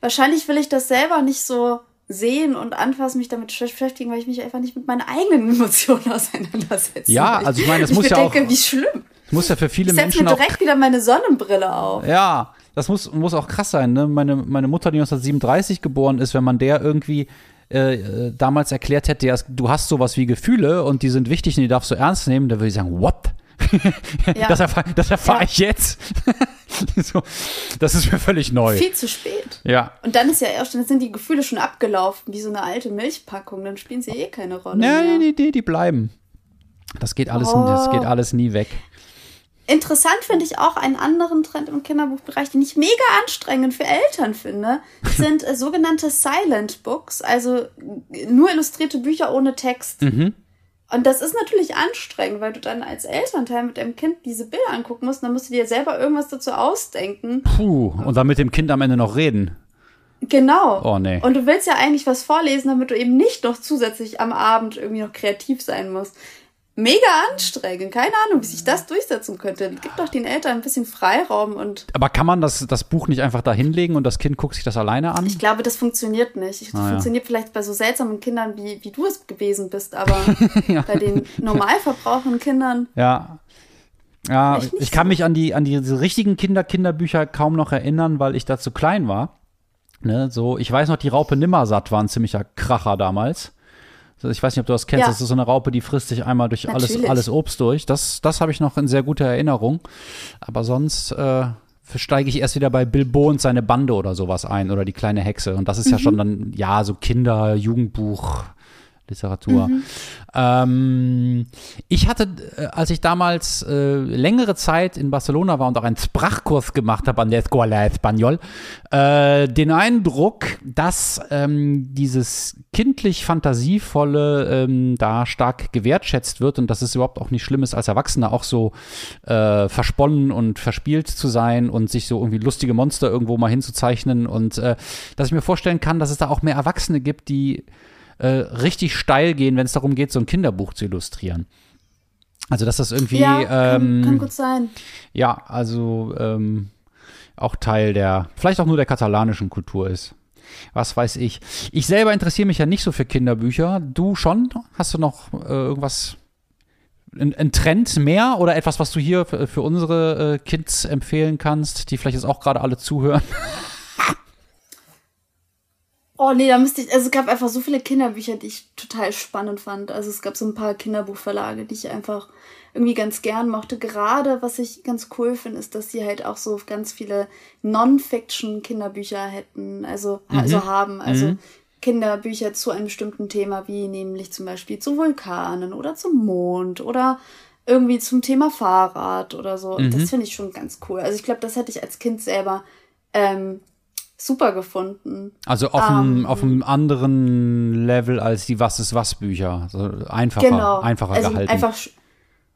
Wahrscheinlich will ich das selber nicht so sehen und anfassen, mich damit beschäftigen, weil ich mich einfach nicht mit meinen eigenen Emotionen auseinandersetze.
Ja, also ich meine, das
ich
muss ja
bedenke,
auch-
wie schlimm.
Muss ja für viele
Ich setze
Menschen
mir
auch
direkt wieder meine Sonnenbrille auf.
Ja, das muss, muss auch krass sein. Ne? Meine, meine Mutter, die 1937 geboren ist, wenn man der irgendwie äh, äh, damals erklärt hätte, ja, du hast sowas wie Gefühle und die sind wichtig und die darfst du ernst nehmen, dann würde ich sagen, what?
Ja.
Das erfahre erfahr
Ja.
ich jetzt. so, das ist mir völlig neu.
Viel zu spät.
Ja.
Und dann ist ja erst, dann sind die Gefühle schon abgelaufen, wie so eine alte Milchpackung, dann spielen sie eh keine Rolle.
Nee,
mehr.
nee, nee, die bleiben. Das geht alles,
Oh.
das geht alles nie weg.
Interessant finde ich auch einen anderen Trend im Kinderbuchbereich, den ich mega anstrengend für Eltern finde, sind äh, sogenannte Silent Books, also äh, nur illustrierte Bücher ohne Text.
Mhm.
Und das ist natürlich anstrengend, weil du dann als Elternteil mit deinem Kind diese Bilder angucken musst, und dann musst du dir selber irgendwas dazu ausdenken.
Puh, und dann mit dem Kind am Ende noch reden.
Genau.
Oh, nee.
Und du willst ja eigentlich was vorlesen, damit du eben nicht noch zusätzlich am Abend irgendwie noch kreativ sein musst. Mega anstrengend. Keine Ahnung, wie sich das durchsetzen könnte. Gib doch den Eltern ein bisschen Freiraum und
Aber kann man das, das Buch nicht einfach da hinlegen und das Kind guckt sich das alleine an?
ich glaube, das funktioniert nicht. Das
Ah, ja.
funktioniert vielleicht bei so seltsamen Kindern, wie, wie du es gewesen bist, aber bei den normal verbrauchenden Kindern.
Ja. Ja, ich kann
so.
mich an die, an diese richtigen Kinder-Kinderbücher kaum noch erinnern, weil ich da zu klein war. Ne, so, ich weiß noch, die Raupe Nimmersatt war ein ziemlicher Kracher damals. Ich weiß nicht, ob du das kennst.
Ja.
Das ist so eine Raupe, die frisst sich einmal durch alles,
Natürlich.
alles Obst durch. Das, das habe ich noch in sehr guter Erinnerung. Aber sonst äh, steige ich erst wieder bei Bilbo und seine Bande oder sowas ein oder die kleine Hexe. Und das ist ja
Mhm.
schon dann, ja, so Kinder, Jugendbuch, Literatur.
Mhm.
Ähm, ich hatte, äh, als ich damals äh, längere Zeit in Barcelona war und auch einen Sprachkurs gemacht habe an der Escuela Español, äh, den Eindruck, dass ähm, dieses kindlich fantasievolle ähm, da stark gewertschätzt wird und dass es überhaupt auch nicht schlimm ist, als Erwachsener auch so äh, versponnen und verspielt zu sein und sich so irgendwie lustige Monster irgendwo mal hinzuzeichnen und äh, dass ich mir vorstellen kann, dass es da auch mehr Erwachsene gibt, die äh, richtig steil gehen, wenn es darum geht, so ein Kinderbuch zu illustrieren. Also, dass das irgendwie,
ja, kann,
ähm,
kann gut sein.
ja, also ähm, auch Teil der, vielleicht auch nur der katalanischen Kultur ist. Was weiß ich. Ich selber interessiere mich ja nicht so für Kinderbücher. Du schon? Hast du noch äh, irgendwas, ein, ein Trend mehr oder etwas, was du hier für, für unsere äh, Kids empfehlen kannst, die vielleicht jetzt auch gerade alle zuhören?
Oh nee, da müsste ich, also es gab einfach so viele Kinderbücher, die ich total spannend fand. Also es gab so ein paar Kinderbuchverlage, die ich einfach irgendwie ganz gern mochte. Gerade was ich ganz cool finde, ist, dass sie halt auch so ganz viele Non-Fiction-Kinderbücher hätten, also, also haben. Also Kinderbücher zu einem bestimmten Thema, wie nämlich zum Beispiel zu Vulkanen oder zum Mond oder irgendwie zum Thema Fahrrad oder so. Und das finde ich schon ganz cool. Also ich glaube, das hätte ich als Kind selber ähm, super gefunden.
Also auf, einem,
Ähm.
auf einem anderen Level als die Was ist was Bücher. Also einfacher,
Genau.
einfacher
also
gehalten
einfach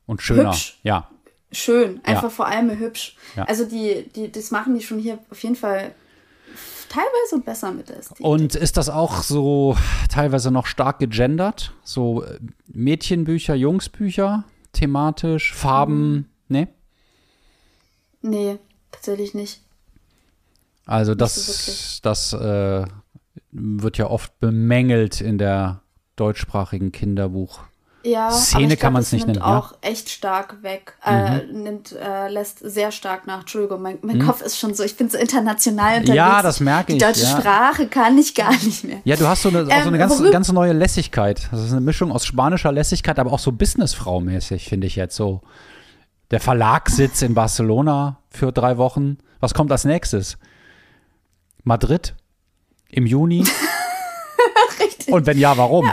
und schöner.
hübsch.
Ja.
schön, einfach
Ja.
vor allem hübsch.
Ja.
Also die, die, das machen die schon hier auf jeden Fall teilweise besser mit der Ästhetik.
Und ist das auch so teilweise noch stark gegendert? So äh, Mädchenbücher, Jungsbücher, thematisch,
Mhm.
Farben, ne?
nee, tatsächlich nicht.
Also
so
das,
wirklich.
das äh, wird ja oft bemängelt in der deutschsprachigen Kinderbuch.
Ja,
Szene
ich
kann
glaub,
man's
das
nicht
nimmt
nennen, ja.
auch echt stark weg. Äh, nimmt, äh, lässt sehr stark nach. Entschuldigung, mein, mein Kopf ist schon so, ich bin so international unterwegs.
Mhm. Ja, das merke
Die
ich,
deutsche
ja.
Sprache kann ich gar nicht mehr.
Ja, du hast so eine, auch so
Ähm,
eine ganz,
worüber-
ganz neue Lässigkeit. Das ist eine Mischung aus spanischer Lässigkeit, aber auch so Businessfrau-mäßig, finde ich jetzt so. Der Verlag sitzt in Barcelona für drei Wochen. Was kommt als nächstes? Madrid? Im Juni?
Richtig.
Und wenn ja, warum?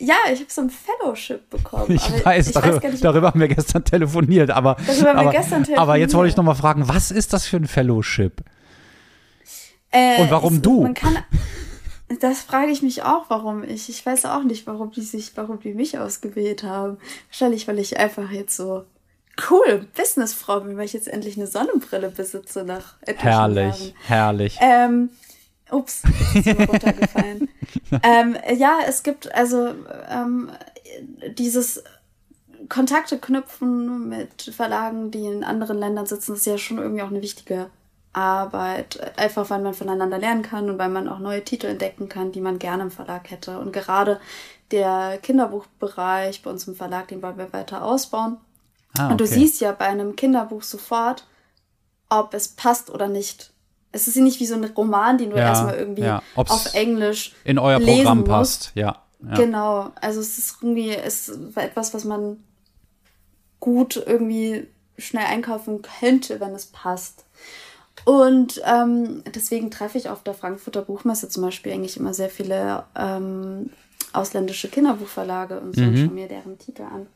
Ja, ich habe so ein Fellowship bekommen.
Ich
aber
weiß,
ich
darüber,
weiß nicht,
darüber haben wir gestern telefoniert, aber,
Darüber haben wir
aber,
gestern
aber jetzt wollte ich
telefoniert.
noch mal fragen, was ist das für ein Fellowship?
Äh,
Und warum
es,
du?
Man kann, das frage ich mich auch, warum ich. Ich weiß auch nicht, warum die sich, warum die mich ausgewählt haben. Wahrscheinlich, weil ich einfach jetzt so cool Businessfrau bin, weil ich jetzt endlich eine Sonnenbrille besitze nach etlichen
Herrlich, herrlich.
Jahren. Ähm, ups, ist mir runtergefallen. ähm, ja, es gibt also ähm, dieses Kontakte knüpfen mit Verlagen, die in anderen Ländern sitzen, ist ja schon irgendwie auch eine wichtige Arbeit. Einfach, weil man voneinander lernen kann und weil man auch neue Titel entdecken kann, die man gerne im Verlag hätte. Und gerade der Kinderbuchbereich bei uns im Verlag, den wollen wir weiter ausbauen.
Ah,
Und du siehst ja bei einem Kinderbuch sofort, ob es passt oder nicht. Es ist ja nicht wie so ein Roman, den du
Ja,
erstmal irgendwie
ja.
Auf Englisch
in euer
lesen
Programm
musst.
passt, ja. ja.
Genau, also es ist irgendwie es war etwas, was man gut irgendwie schnell einkaufen könnte, wenn es passt. Und ähm, deswegen treffe ich auf der Frankfurter Buchmesse zum Beispiel eigentlich immer sehr viele ähm, ausländische Kinderbuchverlage und so und schaue mir deren Titel an.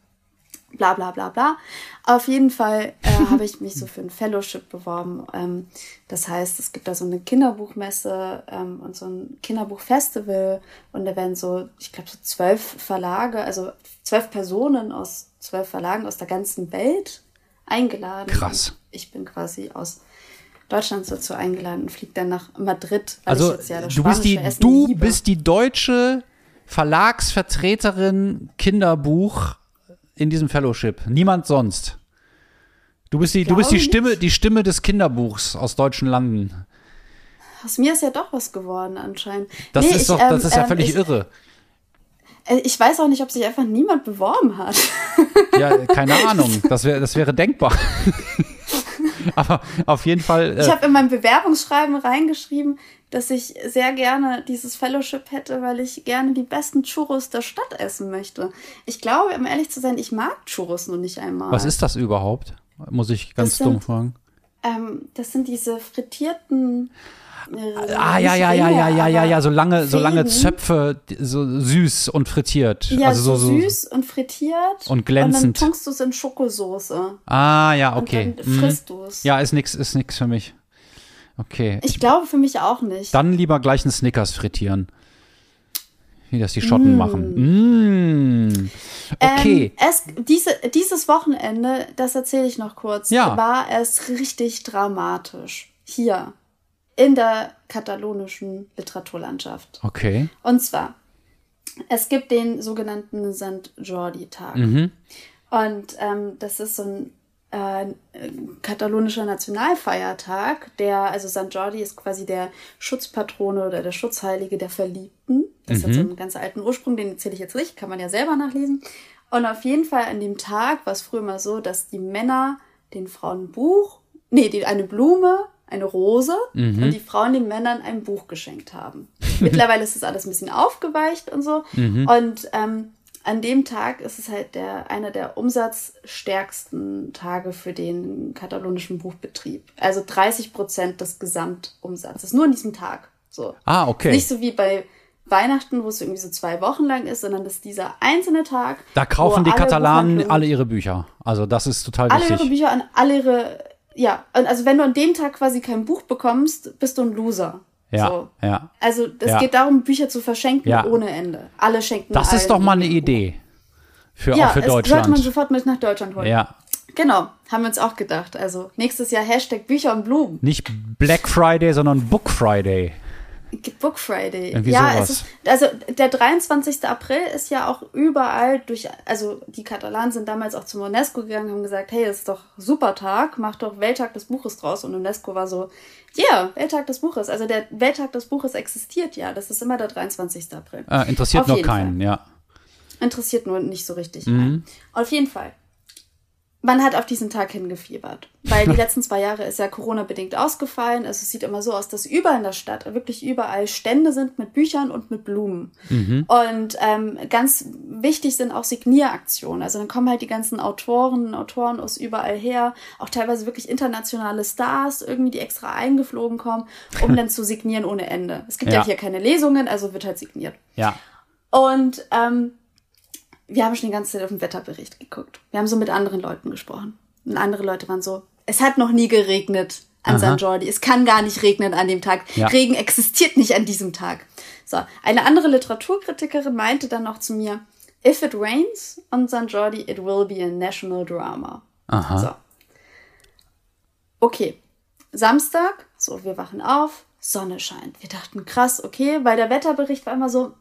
Bla bla bla bla. Auf jeden Fall äh, habe ich mich so für ein Fellowship beworben. Ähm, das heißt, es gibt da so eine Kinderbuchmesse ähm, und so ein Kinderbuchfestival und da werden so, ich glaube, so zwölf Verlage, also zwölf Personen aus zwölf Verlagen aus der ganzen Welt eingeladen.
Krass.
Und ich bin quasi aus Deutschland dazu eingeladen und fliege dann nach Madrid,
Also
ja
du bist die,
Essen
du
liebe.
bist die deutsche Verlagsvertreterin Kinderbuch in diesem Fellowship. Niemand sonst. Du bist die, du bist die Stimme,
nicht.
die Stimme des Kinderbuchs aus deutschen Landen.
Aus mir ist ja doch was geworden anscheinend.
Das
Nee,
ist
ich,
doch,
ähm,
das ist ja
ähm,
völlig
ich,
irre.
äh, Ich weiß auch nicht, ob sich einfach niemand beworben hat.
Ja, keine Ahnung. Das wäre, das wäre denkbar. Aber auf jeden Fall.
Ich
Äh,
habe in meinem Bewerbungsschreiben reingeschrieben, dass ich sehr gerne dieses Fellowship hätte, weil ich gerne die besten Churros der Stadt essen möchte. Ich glaube, um ehrlich zu sein, ich mag Churros nur nicht einmal.
was ist das überhaupt? Muss ich ganz
sind-
dumm fragen.
Ähm, das sind diese frittierten. äh,
Ah, ja, ja, ja, ja, ja, ja, ja, so lange, so lange. Zöpfe, so süß und frittiert.
Ja,
also
so,
so,
süß und frittiert.
Und glänzend.
Und dann tunkst du es in Schokosoße.
Ah, ja, okay.
Und dann
Mhm.
frisst du es.
Ja, ist nix, ist nix für mich. Okay.
Ich glaube für mich auch nicht.
Dann lieber gleich einen Snickers frittieren. Wie das die Schotten machen. Mm. Okay.
Ähm, es, diese, dieses Wochenende, das erzähle ich noch kurz,
Ja.
war es richtig dramatisch. Hier. In der katalonischen Literaturlandschaft.
okay.
Und zwar, es gibt den sogenannten St. Jordi-Tag.
Mhm.
Und ähm, das ist so ein äh, katalonischer Nationalfeiertag, der, also St. Jordi ist quasi der Schutzpatrone oder der Schutzheilige der Verliebten. Das hat so einen ganz alten Ursprung, den erzähle ich jetzt nicht, kann man ja selber nachlesen. Und auf jeden Fall an dem Tag war es früher mal so, dass die Männer den Frauen ein Buch, nee, die, eine Blume, eine Rose und die Frauen den Männern ein Buch geschenkt haben. Mittlerweile ist das alles ein bisschen aufgeweicht und so. Und ähm, an dem Tag ist es halt der, einer der umsatzstärksten Tage für den katalonischen Buchbetrieb. Also 30 Prozent des Gesamtumsatzes. Nur an diesem Tag. So.
Ah, okay.
Nicht so wie bei Weihnachten, wo es irgendwie so zwei Wochen lang ist, sondern dass dieser einzelne Tag.
Da kaufen die
alle
Katalanen alle ihre Bücher. Also das ist total
alle ihre
wichtig.
Bücher an alle ihre. Ja, und also wenn du an dem Tag quasi kein Buch bekommst, bist du ein Loser.
Ja,
So.
ja.
Also es
Ja.
geht darum, Bücher zu verschenken
Ja.
ohne Ende. Alle schenken
Das ist doch mal eine. Idee. Für,
Ja,
auch für
es sollte man
Deutschland.
sofort mit nach Deutschland holen.
Ja.
Genau, haben wir uns auch gedacht. Also nächstes Jahr Hashtag Bücher und Blumen.
Nicht Black Friday, sondern Book Friday.
Book Friday.
Irgendwie
ja, ist, also der 23. April ist ja auch überall durch, also die Katalanen sind damals auch zum UNESCO gegangen, haben gesagt, hey, das ist doch super Tag, mach doch Welttag des Buches draus. Und UNESCO war so, ja, yeah, Welttag des Buches. Also der Welttag des Buches existiert ja, das ist immer der 23. April.
Äh, interessiert
Auf
nur keinen, ja.
Interessiert nur nicht so richtig.
Mhm.
Auf jeden Fall. Man hat auf diesen Tag hingefiebert. Weil die letzten zwei Jahre ist ja Corona-bedingt ausgefallen. Also es sieht immer so aus, dass überall in der Stadt wirklich überall Stände sind mit Büchern und mit Blumen.
Mhm.
Und ähm, ganz wichtig sind auch Signieraktionen. Also dann kommen halt die ganzen Autoren, Autoren aus überall her, auch teilweise wirklich internationale Stars, irgendwie, die extra eingeflogen kommen, um dann zu signieren ohne Ende. Es gibt ja,
Ja.
hier keine Lesungen, also wird halt signiert.
Ja.
Und ähm, wir haben schon die ganze Zeit auf den Wetterbericht geguckt. Wir haben so mit anderen Leuten gesprochen. Und andere Leute waren so, es hat noch nie geregnet an
Aha.
St. Jordi. Es kann gar nicht regnen an dem Tag.
Ja.
Regen existiert nicht an diesem Tag. So, eine andere Literaturkritikerin meinte dann noch zu mir, if it rains on St. Jordi, it will be a national drama.
Aha.
So. Okay. Samstag, so, wir wachen auf, Sonne scheint. Wir dachten, krass, okay, weil der Wetterbericht war immer so,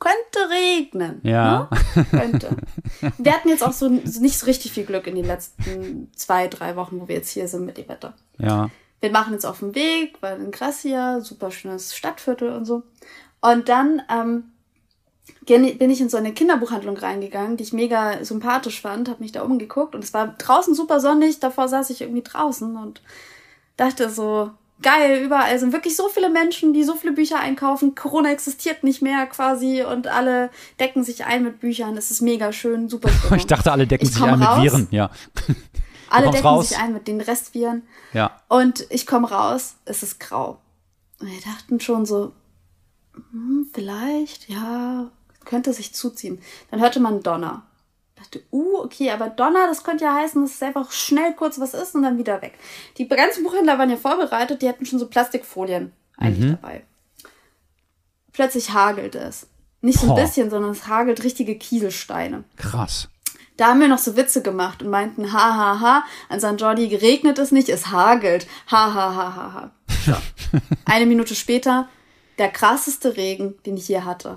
könnte regnen.
Ja.
Ne? Könnte. Wir hatten jetzt auch so nicht so richtig viel Glück in den letzten zwei, drei Wochen, wo wir jetzt hier sind mit dem Wetter.
Ja.
Wir machen jetzt auf dem Weg, weil in Gracia, super schönes Stadtviertel und so. Und dann ähm, bin ich in so eine Kinderbuchhandlung reingegangen, die ich mega sympathisch fand, habe mich da umgeguckt und es war draußen super sonnig, davor saß ich irgendwie draußen und dachte so, geil, überall sind wirklich so viele Menschen, die so viele Bücher einkaufen. Corona existiert nicht mehr quasi und alle decken sich ein mit Büchern. Es ist mega schön, super. Stimmung.
Ich dachte, alle decken
Ich
sich ein mit
raus.
Viren, ja.
Alle decken
raus.
sich ein mit den Restviren.
Ja.
Und ich komme raus, es ist grau. Und wir dachten schon so, hm, vielleicht, ja, könnte sich zuziehen. Dann hörte man Donner. Dachte, uh, okay, aber Donner, das könnte ja heißen, dass es einfach schnell kurz was ist und dann wieder weg. Die ganzen Buchhändler waren ja vorbereitet, die hatten schon so Plastikfolien eigentlich dabei. Plötzlich hagelt es. Nicht so ein
Boah.
bisschen, sondern es hagelt richtige Kieselsteine.
Krass.
Da haben wir noch so Witze gemacht und meinten, ha, ha, ha, an St. Jordi geregnet es nicht, es hagelt. Ha, ha, ha, ha, ha. So. Eine Minute später, der krasseste Regen, den ich je hatte.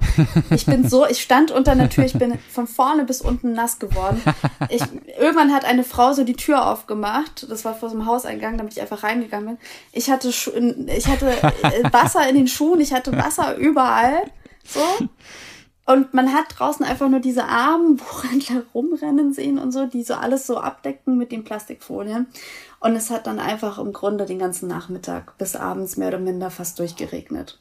Ich bin so, ich stand unter der Tür, ich bin von vorne bis unten nass geworden. Ich, irgendwann hat eine Frau so die Tür aufgemacht, das war vor so einem Hauseingang, damit ich einfach reingegangen bin. Ich hatte, ich hatte äh, Wasser in den Schuhen, ich hatte Wasser überall, so. Und man hat draußen einfach nur diese armen Buchhändler rumrennen sehen und so, die so alles so abdecken mit den Plastikfolien. Und es hat dann einfach im Grunde den ganzen Nachmittag bis abends mehr oder minder fast durchgeregnet.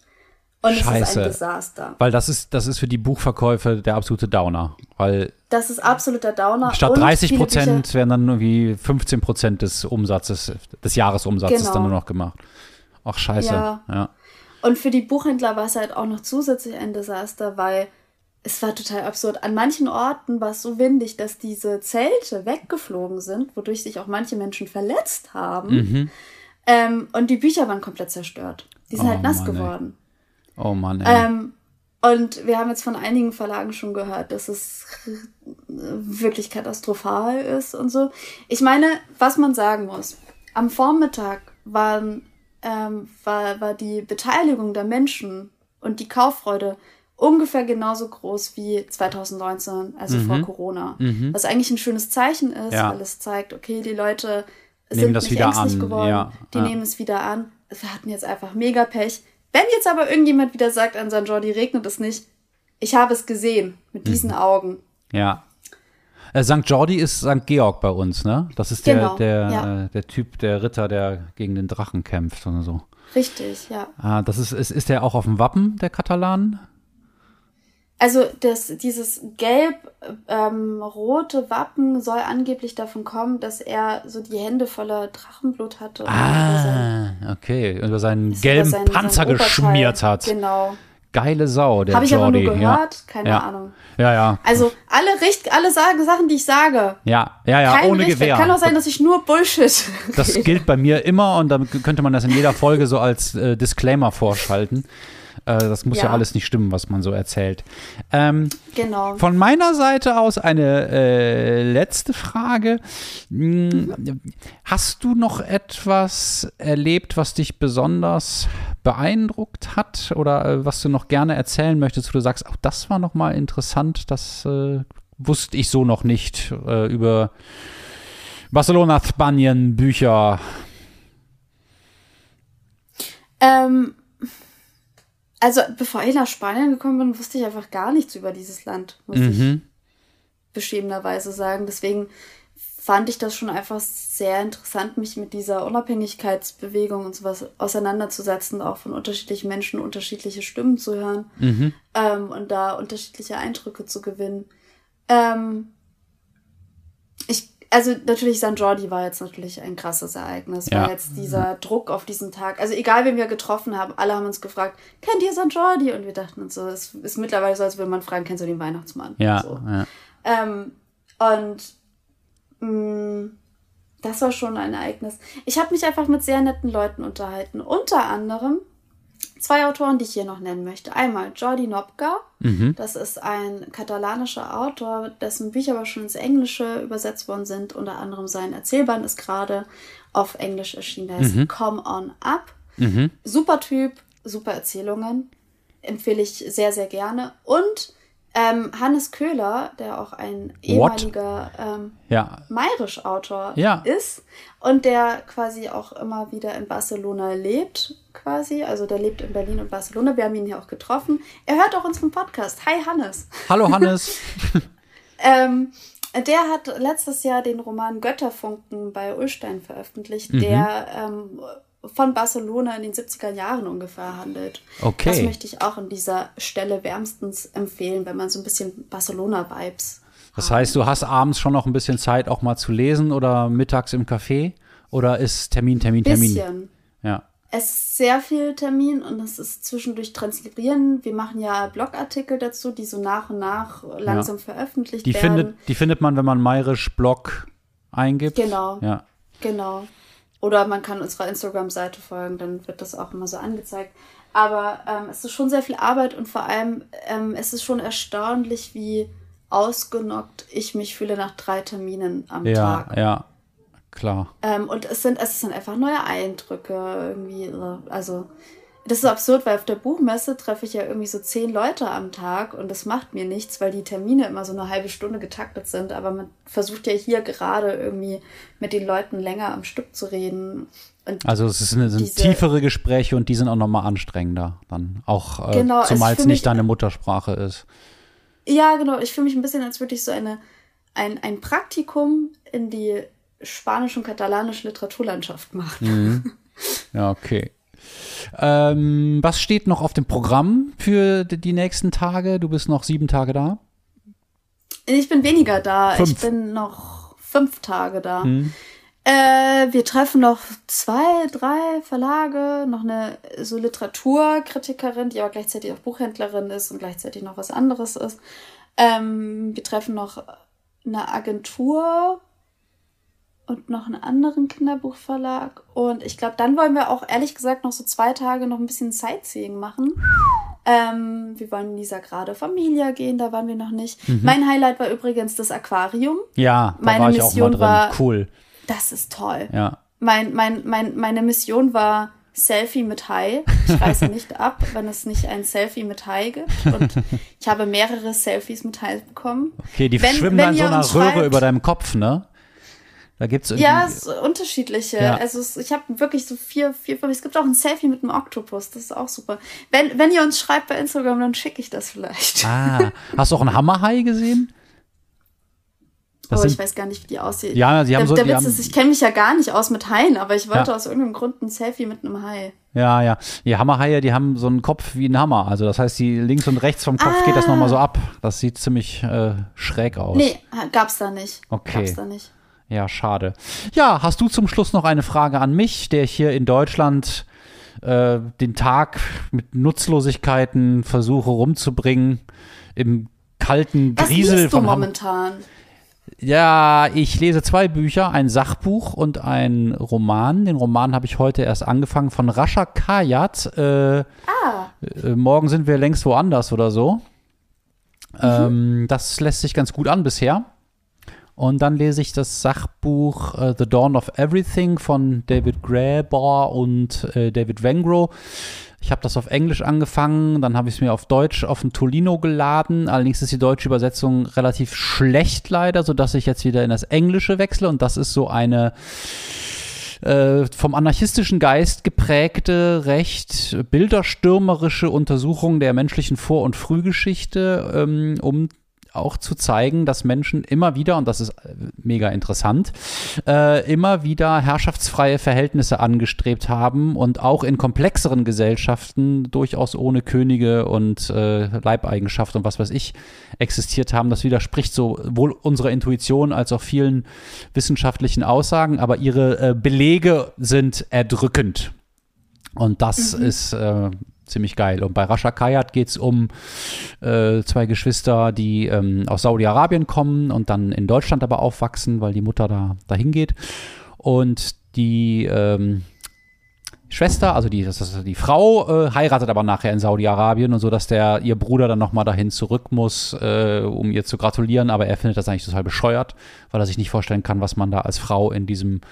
Und es ist
Scheiße.
ein Desaster.
Weil das ist, das ist für die Buchverkäufe der absolute Downer. Weil
Das ist absoluter Downer.
statt
Und
30
viele
Prozent werden dann irgendwie 15 Prozent des Umsatzes, des Jahresumsatzes
Genau.
dann nur noch gemacht. Ach, scheiße.
Ja.
ja.
Und für die Buchhändler war es halt auch noch zusätzlich ein Desaster, weil es war total absurd. An manchen Orten war es so windig, dass diese Zelte weggeflogen sind, wodurch sich auch manche Menschen verletzt haben.
Mhm.
Ähm, und die Bücher waren komplett zerstört. Die sind
Oh
halt nass
Mann,
geworden.
Oh Mann, ey.
Ähm, und wir haben jetzt von einigen Verlagen schon gehört, dass es wirklich katastrophal ist und so. Ich meine, was man sagen muss, am Vormittag waren, ähm, war, war die Beteiligung der Menschen und die Kauffreude ungefähr genauso groß wie 2019, also vor Corona. Was eigentlich ein schönes Zeichen ist,
Mhm. Ja.
weil es zeigt, okay, die Leute
Nehmen
sind
das
nicht
wieder
ängstlich
an,
geworden,
ja,
die
ja.
nehmen es wieder an. Wir hatten jetzt einfach mega Pech. Wenn jetzt aber irgendjemand wieder sagt, an St. Jordi regnet es nicht, ich habe es gesehen mit diesen
Mhm.
Augen.
Ja. Äh, St. Jordi ist St. Georg bei uns, ne? Das ist der,
Genau,
der,
ja.
äh, der Typ, der Ritter, der gegen den Drachen kämpft und so.
Richtig, ja.
Ah, das ist, ist, ist der auch auf dem Wappen der Katalanen?
Also das, dieses gelb-rote Wappen soll angeblich davon kommen, dass er so die Hände voller Drachenblut hatte. und über sein-
Ah, okay. Über seinen
über
gelben
sein-
Panzer
sein Oberteil-
geschmiert hat.
Genau.
Geile Sau, der
Habe ich aber
Jordi.
nur gehört, keine
ja.
Ahnung.
Ja, ja.
Also alle, Richt alle sagen, Sachen, die ich sage.
Ja, ja, ja,
Kein
ohne
Richtwert.
Gewehr.
Kann auch sein, dass ich nur Bullshit
Das gilt bei mir immer und dann könnte man das in jeder Folge so als äh, Disclaimer vorschalten. Äh, das muss ja.
Ja.
alles nicht stimmen, was man so erzählt. Ähm,
Genau.
von meiner Seite aus eine äh, letzte Frage. Hm, Hast du noch etwas erlebt, was dich besonders beeindruckt hat oder äh, was du noch gerne erzählen möchtest, wo du sagst, auch das war noch mal interessant, das äh, wusste ich so noch nicht äh, über Barcelona, Spanien, Bücher.
Ähm, also bevor ich nach Spanien gekommen bin, wusste ich einfach gar nichts über dieses Land, muss ich
Mhm.
beschämenderweise sagen. Deswegen fand ich das schon einfach sehr interessant, mich mit dieser Unabhängigkeitsbewegung und sowas auseinanderzusetzen, auch von unterschiedlichen Menschen unterschiedliche Stimmen zu hören
Mhm.
ähm, und da unterschiedliche Eindrücke zu gewinnen. Ähm, ich, also natürlich San Jordi war jetzt natürlich ein krasses Ereignis,
Ja.
weil jetzt dieser Druck auf diesen Tag, also egal wen wir getroffen haben, alle haben uns gefragt, kennt ihr San Jordi? Und wir dachten uns so, es ist mittlerweile so, als würde man fragen, kennst du den Weihnachtsmann?
Ja,
So.
ja.
Ähm, und mh, das war schon ein Ereignis. Ich habe mich einfach mit sehr netten Leuten unterhalten. Unter anderem zwei Autoren, die ich hier noch nennen möchte. Einmal Jordi Nopka.
Mhm.
Das ist ein katalanischer Autor, dessen Bücher aber schon ins Englische übersetzt worden sind. Unter anderem sein Erzählband ist gerade auf Englisch erschienen. Der heißt Come On Up.
Mhm.
Super Typ, super Erzählungen. Empfehle ich sehr, sehr gerne. Und ähm, Hannes Köhler, der auch ein ehemaliger ähm,
ja.
Mayrisch-Autor
Ja.
ist und der quasi auch immer wieder in Barcelona lebt, quasi. Also der lebt in Berlin und Barcelona. Wir haben ihn hier auch getroffen. Er hört auch unseren Podcast. Hi Hannes.
Hallo Hannes.
Ähm, der hat letztes Jahr den Roman Götterfunken bei Ullstein veröffentlicht,
Mhm.
der ähm, von Barcelona in den 70er Jahren ungefähr handelt.
Okay.
Das möchte ich auch an dieser Stelle wärmstens empfehlen, wenn man so ein bisschen Barcelona-Vibes
Das heißt, du hast abends schon noch ein bisschen Zeit, auch mal zu lesen oder mittags im Café? Oder ist Termin, Termin, Termin?
Bisschen.
Ja.
Es ist sehr viel Termin und es ist zwischendurch transkribieren. Wir machen ja Blogartikel dazu, die so nach und nach langsam veröffentlicht
Die
werden.
findet, die findet man, wenn man Mayrisch Blog eingibt.
Genau.
Ja.
Genau. Oder man kann unserer Instagram-Seite folgen, dann wird das auch immer so angezeigt. Aber ähm, es ist schon sehr viel Arbeit und vor allem ähm, es ist schon erstaunlich, wie ausgenockt ich mich fühle nach drei Terminen am
Ja,
Tag.
ja. Klar.
Ähm, und es sind, es sind einfach neue Eindrücke irgendwie. so. Also, das ist absurd, weil auf der Buchmesse treffe ich ja irgendwie so zehn Leute am Tag und das macht mir nichts, weil die Termine immer so eine halbe Stunde getaktet sind. Aber man versucht ja hier gerade irgendwie mit den Leuten länger am Stück zu reden. Und
Also es sind, sind tiefere Gespräche und die sind auch nochmal anstrengender. Dann auch, äh,
Genau, also
zumal es nicht deine Muttersprache ist.
ja, genau, ich fühle mich ein bisschen, als würde ich so eine, ein, ein Praktikum in die spanische und katalanische Literaturlandschaft machen.
Ja, okay. Ähm, was steht noch auf dem Programm für die nächsten Tage? Du bist noch sieben Tage da.
Ich bin weniger da.
Fünf.
Ich bin noch fünf Tage da.
Hm.
Äh, wir treffen noch zwei, drei Verlage, noch eine so Literaturkritikerin, die aber gleichzeitig auch Buchhändlerin ist und gleichzeitig noch was anderes ist. Ähm, wir treffen noch eine Agentur und noch einen anderen Kinderbuchverlag. Und ich glaube, dann wollen wir auch ehrlich gesagt noch so zwei Tage noch ein bisschen Sightseeing machen. Ähm, wir wollen in dieser gerade Familia gehen, da waren wir noch nicht. Mein Highlight war übrigens das Aquarium.
Ja, da
Meine
war ich auch mal
Mission
drin.
war-
cool.
Das ist toll.
Ja.
Mein, mein, mein, meine Mission war Selfie mit Hai. Ich reiße nicht ab, wenn es nicht ein Selfie mit Hai gibt. Und ich habe mehrere Selfies mit Hai bekommen.
Okay, die
Wenn-
schwimmen
wenn
dann so einer Röhre über deinem Kopf, ne? Da gibt's irgendwie.
Ja, es ist unterschiedliche.
Ja.
Also es, ich habe wirklich so vier, vier, fünf. Es gibt auch ein Selfie mit einem Oktopus. Das ist auch super. Wenn, wenn ihr uns schreibt bei Instagram, dann schicke ich das vielleicht.
Ah, hast du auch einen Hammerhai gesehen? Das
oh,
sind-
ich weiß gar nicht, wie die aussieht.
Ja, die haben
der,
so-
der Witz
haben-
ist, ich kenne mich ja gar nicht aus mit Haien, aber ich wollte
Ja.
aus irgendeinem Grund ein Selfie mit einem Hai.
Ja, ja. Die Hammerhaie, die haben so einen Kopf wie ein Hammer. Also das heißt, die links und rechts vom Kopf geht das nochmal so ab. Das sieht ziemlich äh, schräg aus.
Ah. Nee, gab's da nicht.
Okay.
Gab's da nicht.
Ja, schade. Ja, hast du zum Schluss noch eine Frage an mich, der ich hier in Deutschland äh, den Tag mit Nutzlosigkeiten versuche rumzubringen, im kalten
Was
Griesel
liest du
von
momentan?
Ja, ich lese zwei Bücher, ein Sachbuch und ein Roman. Den Roman habe ich heute erst angefangen von Rascha Kayat. Äh, äh, morgen sind wir längst woanders oder so. Ähm, das lässt sich ganz gut an bisher. Und dann lese ich das Sachbuch äh, The Dawn of Everything von David Graeber und äh, David Wengro. Ich habe das auf Englisch angefangen, dann habe ich es mir auf Deutsch auf dem Tolino geladen. Allerdings ist die deutsche Übersetzung relativ schlecht leider, sodass ich jetzt wieder in das Englische wechsle. Und das ist so eine äh, vom anarchistischen Geist geprägte, recht bilderstürmerische Untersuchung der menschlichen Vor- und Frühgeschichte, ähm, um auch zu zeigen, dass Menschen immer wieder, und das ist äh, mega interessant, äh, immer wieder herrschaftsfreie Verhältnisse angestrebt haben und auch in komplexeren Gesellschaften durchaus ohne Könige und äh, Leibeigenschaft und was weiß ich existiert haben. Das widerspricht sowohl unserer Intuition als auch vielen wissenschaftlichen Aussagen, aber ihre äh, Belege sind erdrückend. Und das ist äh, ziemlich geil. Und bei Rasha Kayat geht es um äh, zwei Geschwister, die ähm, aus Saudi-Arabien kommen und dann in Deutschland aber aufwachsen, weil die Mutter da dahin geht. Und die ähm, Schwester, also die, das ist die Frau, äh, heiratet aber nachher in Saudi-Arabien und so, dass der ihr Bruder dann nochmal dahin zurück muss, äh, um ihr zu gratulieren, aber er findet das eigentlich total bescheuert, weil er sich nicht vorstellen kann, was man da als Frau in diesem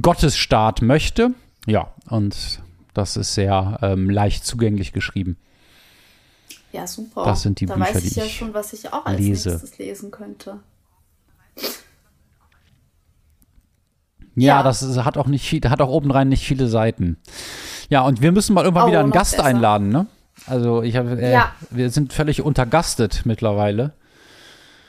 Gottesstaat möchte. Ja, und das ist sehr ähm, leicht zugänglich geschrieben.
Ja, super.
Das sind die
da
Bücher,
weiß ich
die
ja
ich
schon, was ich auch als
lese.
nächstes lesen könnte.
Ja,
Ja.
das ist, hat auch nicht viel, hat auch obendrein nicht viele Seiten. Ja, und wir müssen mal irgendwann
Oh,
wieder einen Gast
besser.
einladen, ne? Also ich habe, äh,
Ja.
wir sind völlig untergastet mittlerweile.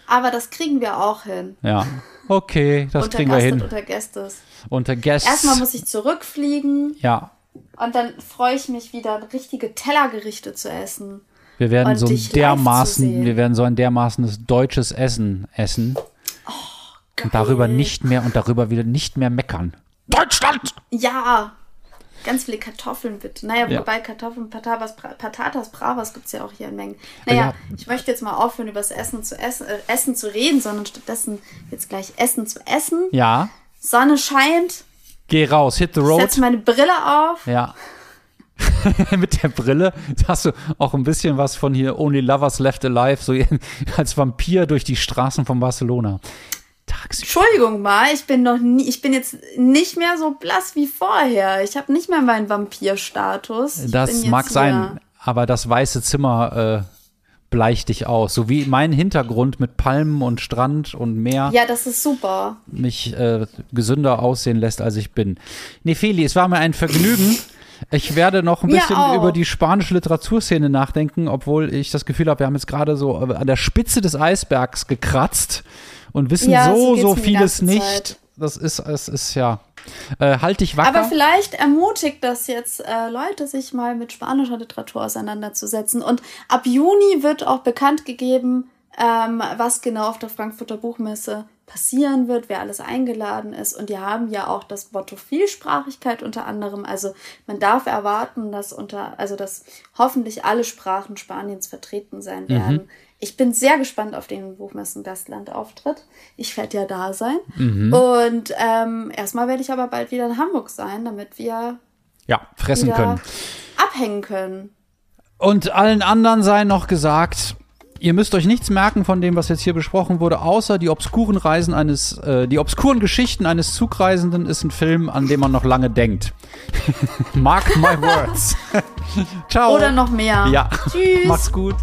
Aber das kriegen wir auch hin.
Ja, okay, das kriegen wir hin.
Unter Gästes.
Unter Guests.
Erstmal muss ich zurückfliegen
ja,
und dann freue ich mich wieder, richtige Tellergerichte zu essen.
Wir werden so ein dermaßen, wir werden so ein dermaßenes deutsches Essen essen. und darüber
Oh,
nicht mehr und darüber wieder nicht mehr meckern. Deutschland!
Ja, ganz viele Kartoffeln bitte. Naja,
Ja.
wobei Kartoffeln, Patatas, Patatas Bravas gibt es ja auch hier in Mengen. Naja,
Ja.
ich möchte jetzt mal aufhören, über das Essen zu essen, äh, Essen zu reden, sondern stattdessen jetzt gleich Essen zu essen.
Ja,
Sonne scheint,
geh raus, hit the
ich
road.
setze meine Brille auf.
Ja. Mit der Brille hast du auch ein bisschen was von hier Only Lovers Left Alive, so als Vampir durch die Straßen von Barcelona. Tagsüber.
Entschuldigung mal, ich bin noch nie, ich bin jetzt nicht mehr so blass wie vorher. Ich habe nicht mehr meinen Vampirstatus. Ich
Das mag sein, aber das weiße Zimmer bleicht dich aus. So wie mein Hintergrund mit Palmen und Strand und Meer
Ja, das ist super.
mich äh, gesünder aussehen lässt, als ich bin. Nefeli, es war mir ein Vergnügen. Ich werde noch ein bisschen über die spanische Literaturszene nachdenken, obwohl ich das Gefühl habe, wir haben jetzt gerade so äh, an der Spitze des Eisbergs gekratzt und wissen
Ja,
so,
so
vieles nicht. Das ist, es ist ja. Äh, halt dich wacker.
Aber vielleicht ermutigt das jetzt äh, Leute, sich mal mit spanischer Literatur auseinanderzusetzen. Und ab Juni wird auch bekannt gegeben, ähm, was genau auf der Frankfurter Buchmesse passieren wird, wer alles eingeladen ist. Und die haben ja auch das Motto Vielsprachigkeit unter anderem. Also man darf erwarten, dass unter, also dass hoffentlich alle Sprachen Spaniens vertreten sein werden. Ich bin sehr gespannt auf den Buchmessen Gastland-Auftritt. Ich werde ja da sein. Und ähm, erstmal werde ich aber bald wieder in Hamburg sein, damit wir
ja, fressen können.
abhängen können.
Und allen anderen sei noch gesagt, ihr müsst euch nichts merken von dem, was jetzt hier besprochen wurde, außer die obskuren Reisen eines, äh, die obskuren Geschichten eines Zugreisenden ist ein Film, an dem man noch lange denkt. Mark my words. Ciao.
Oder noch mehr.
Ja.
Tschüss.
Macht's gut.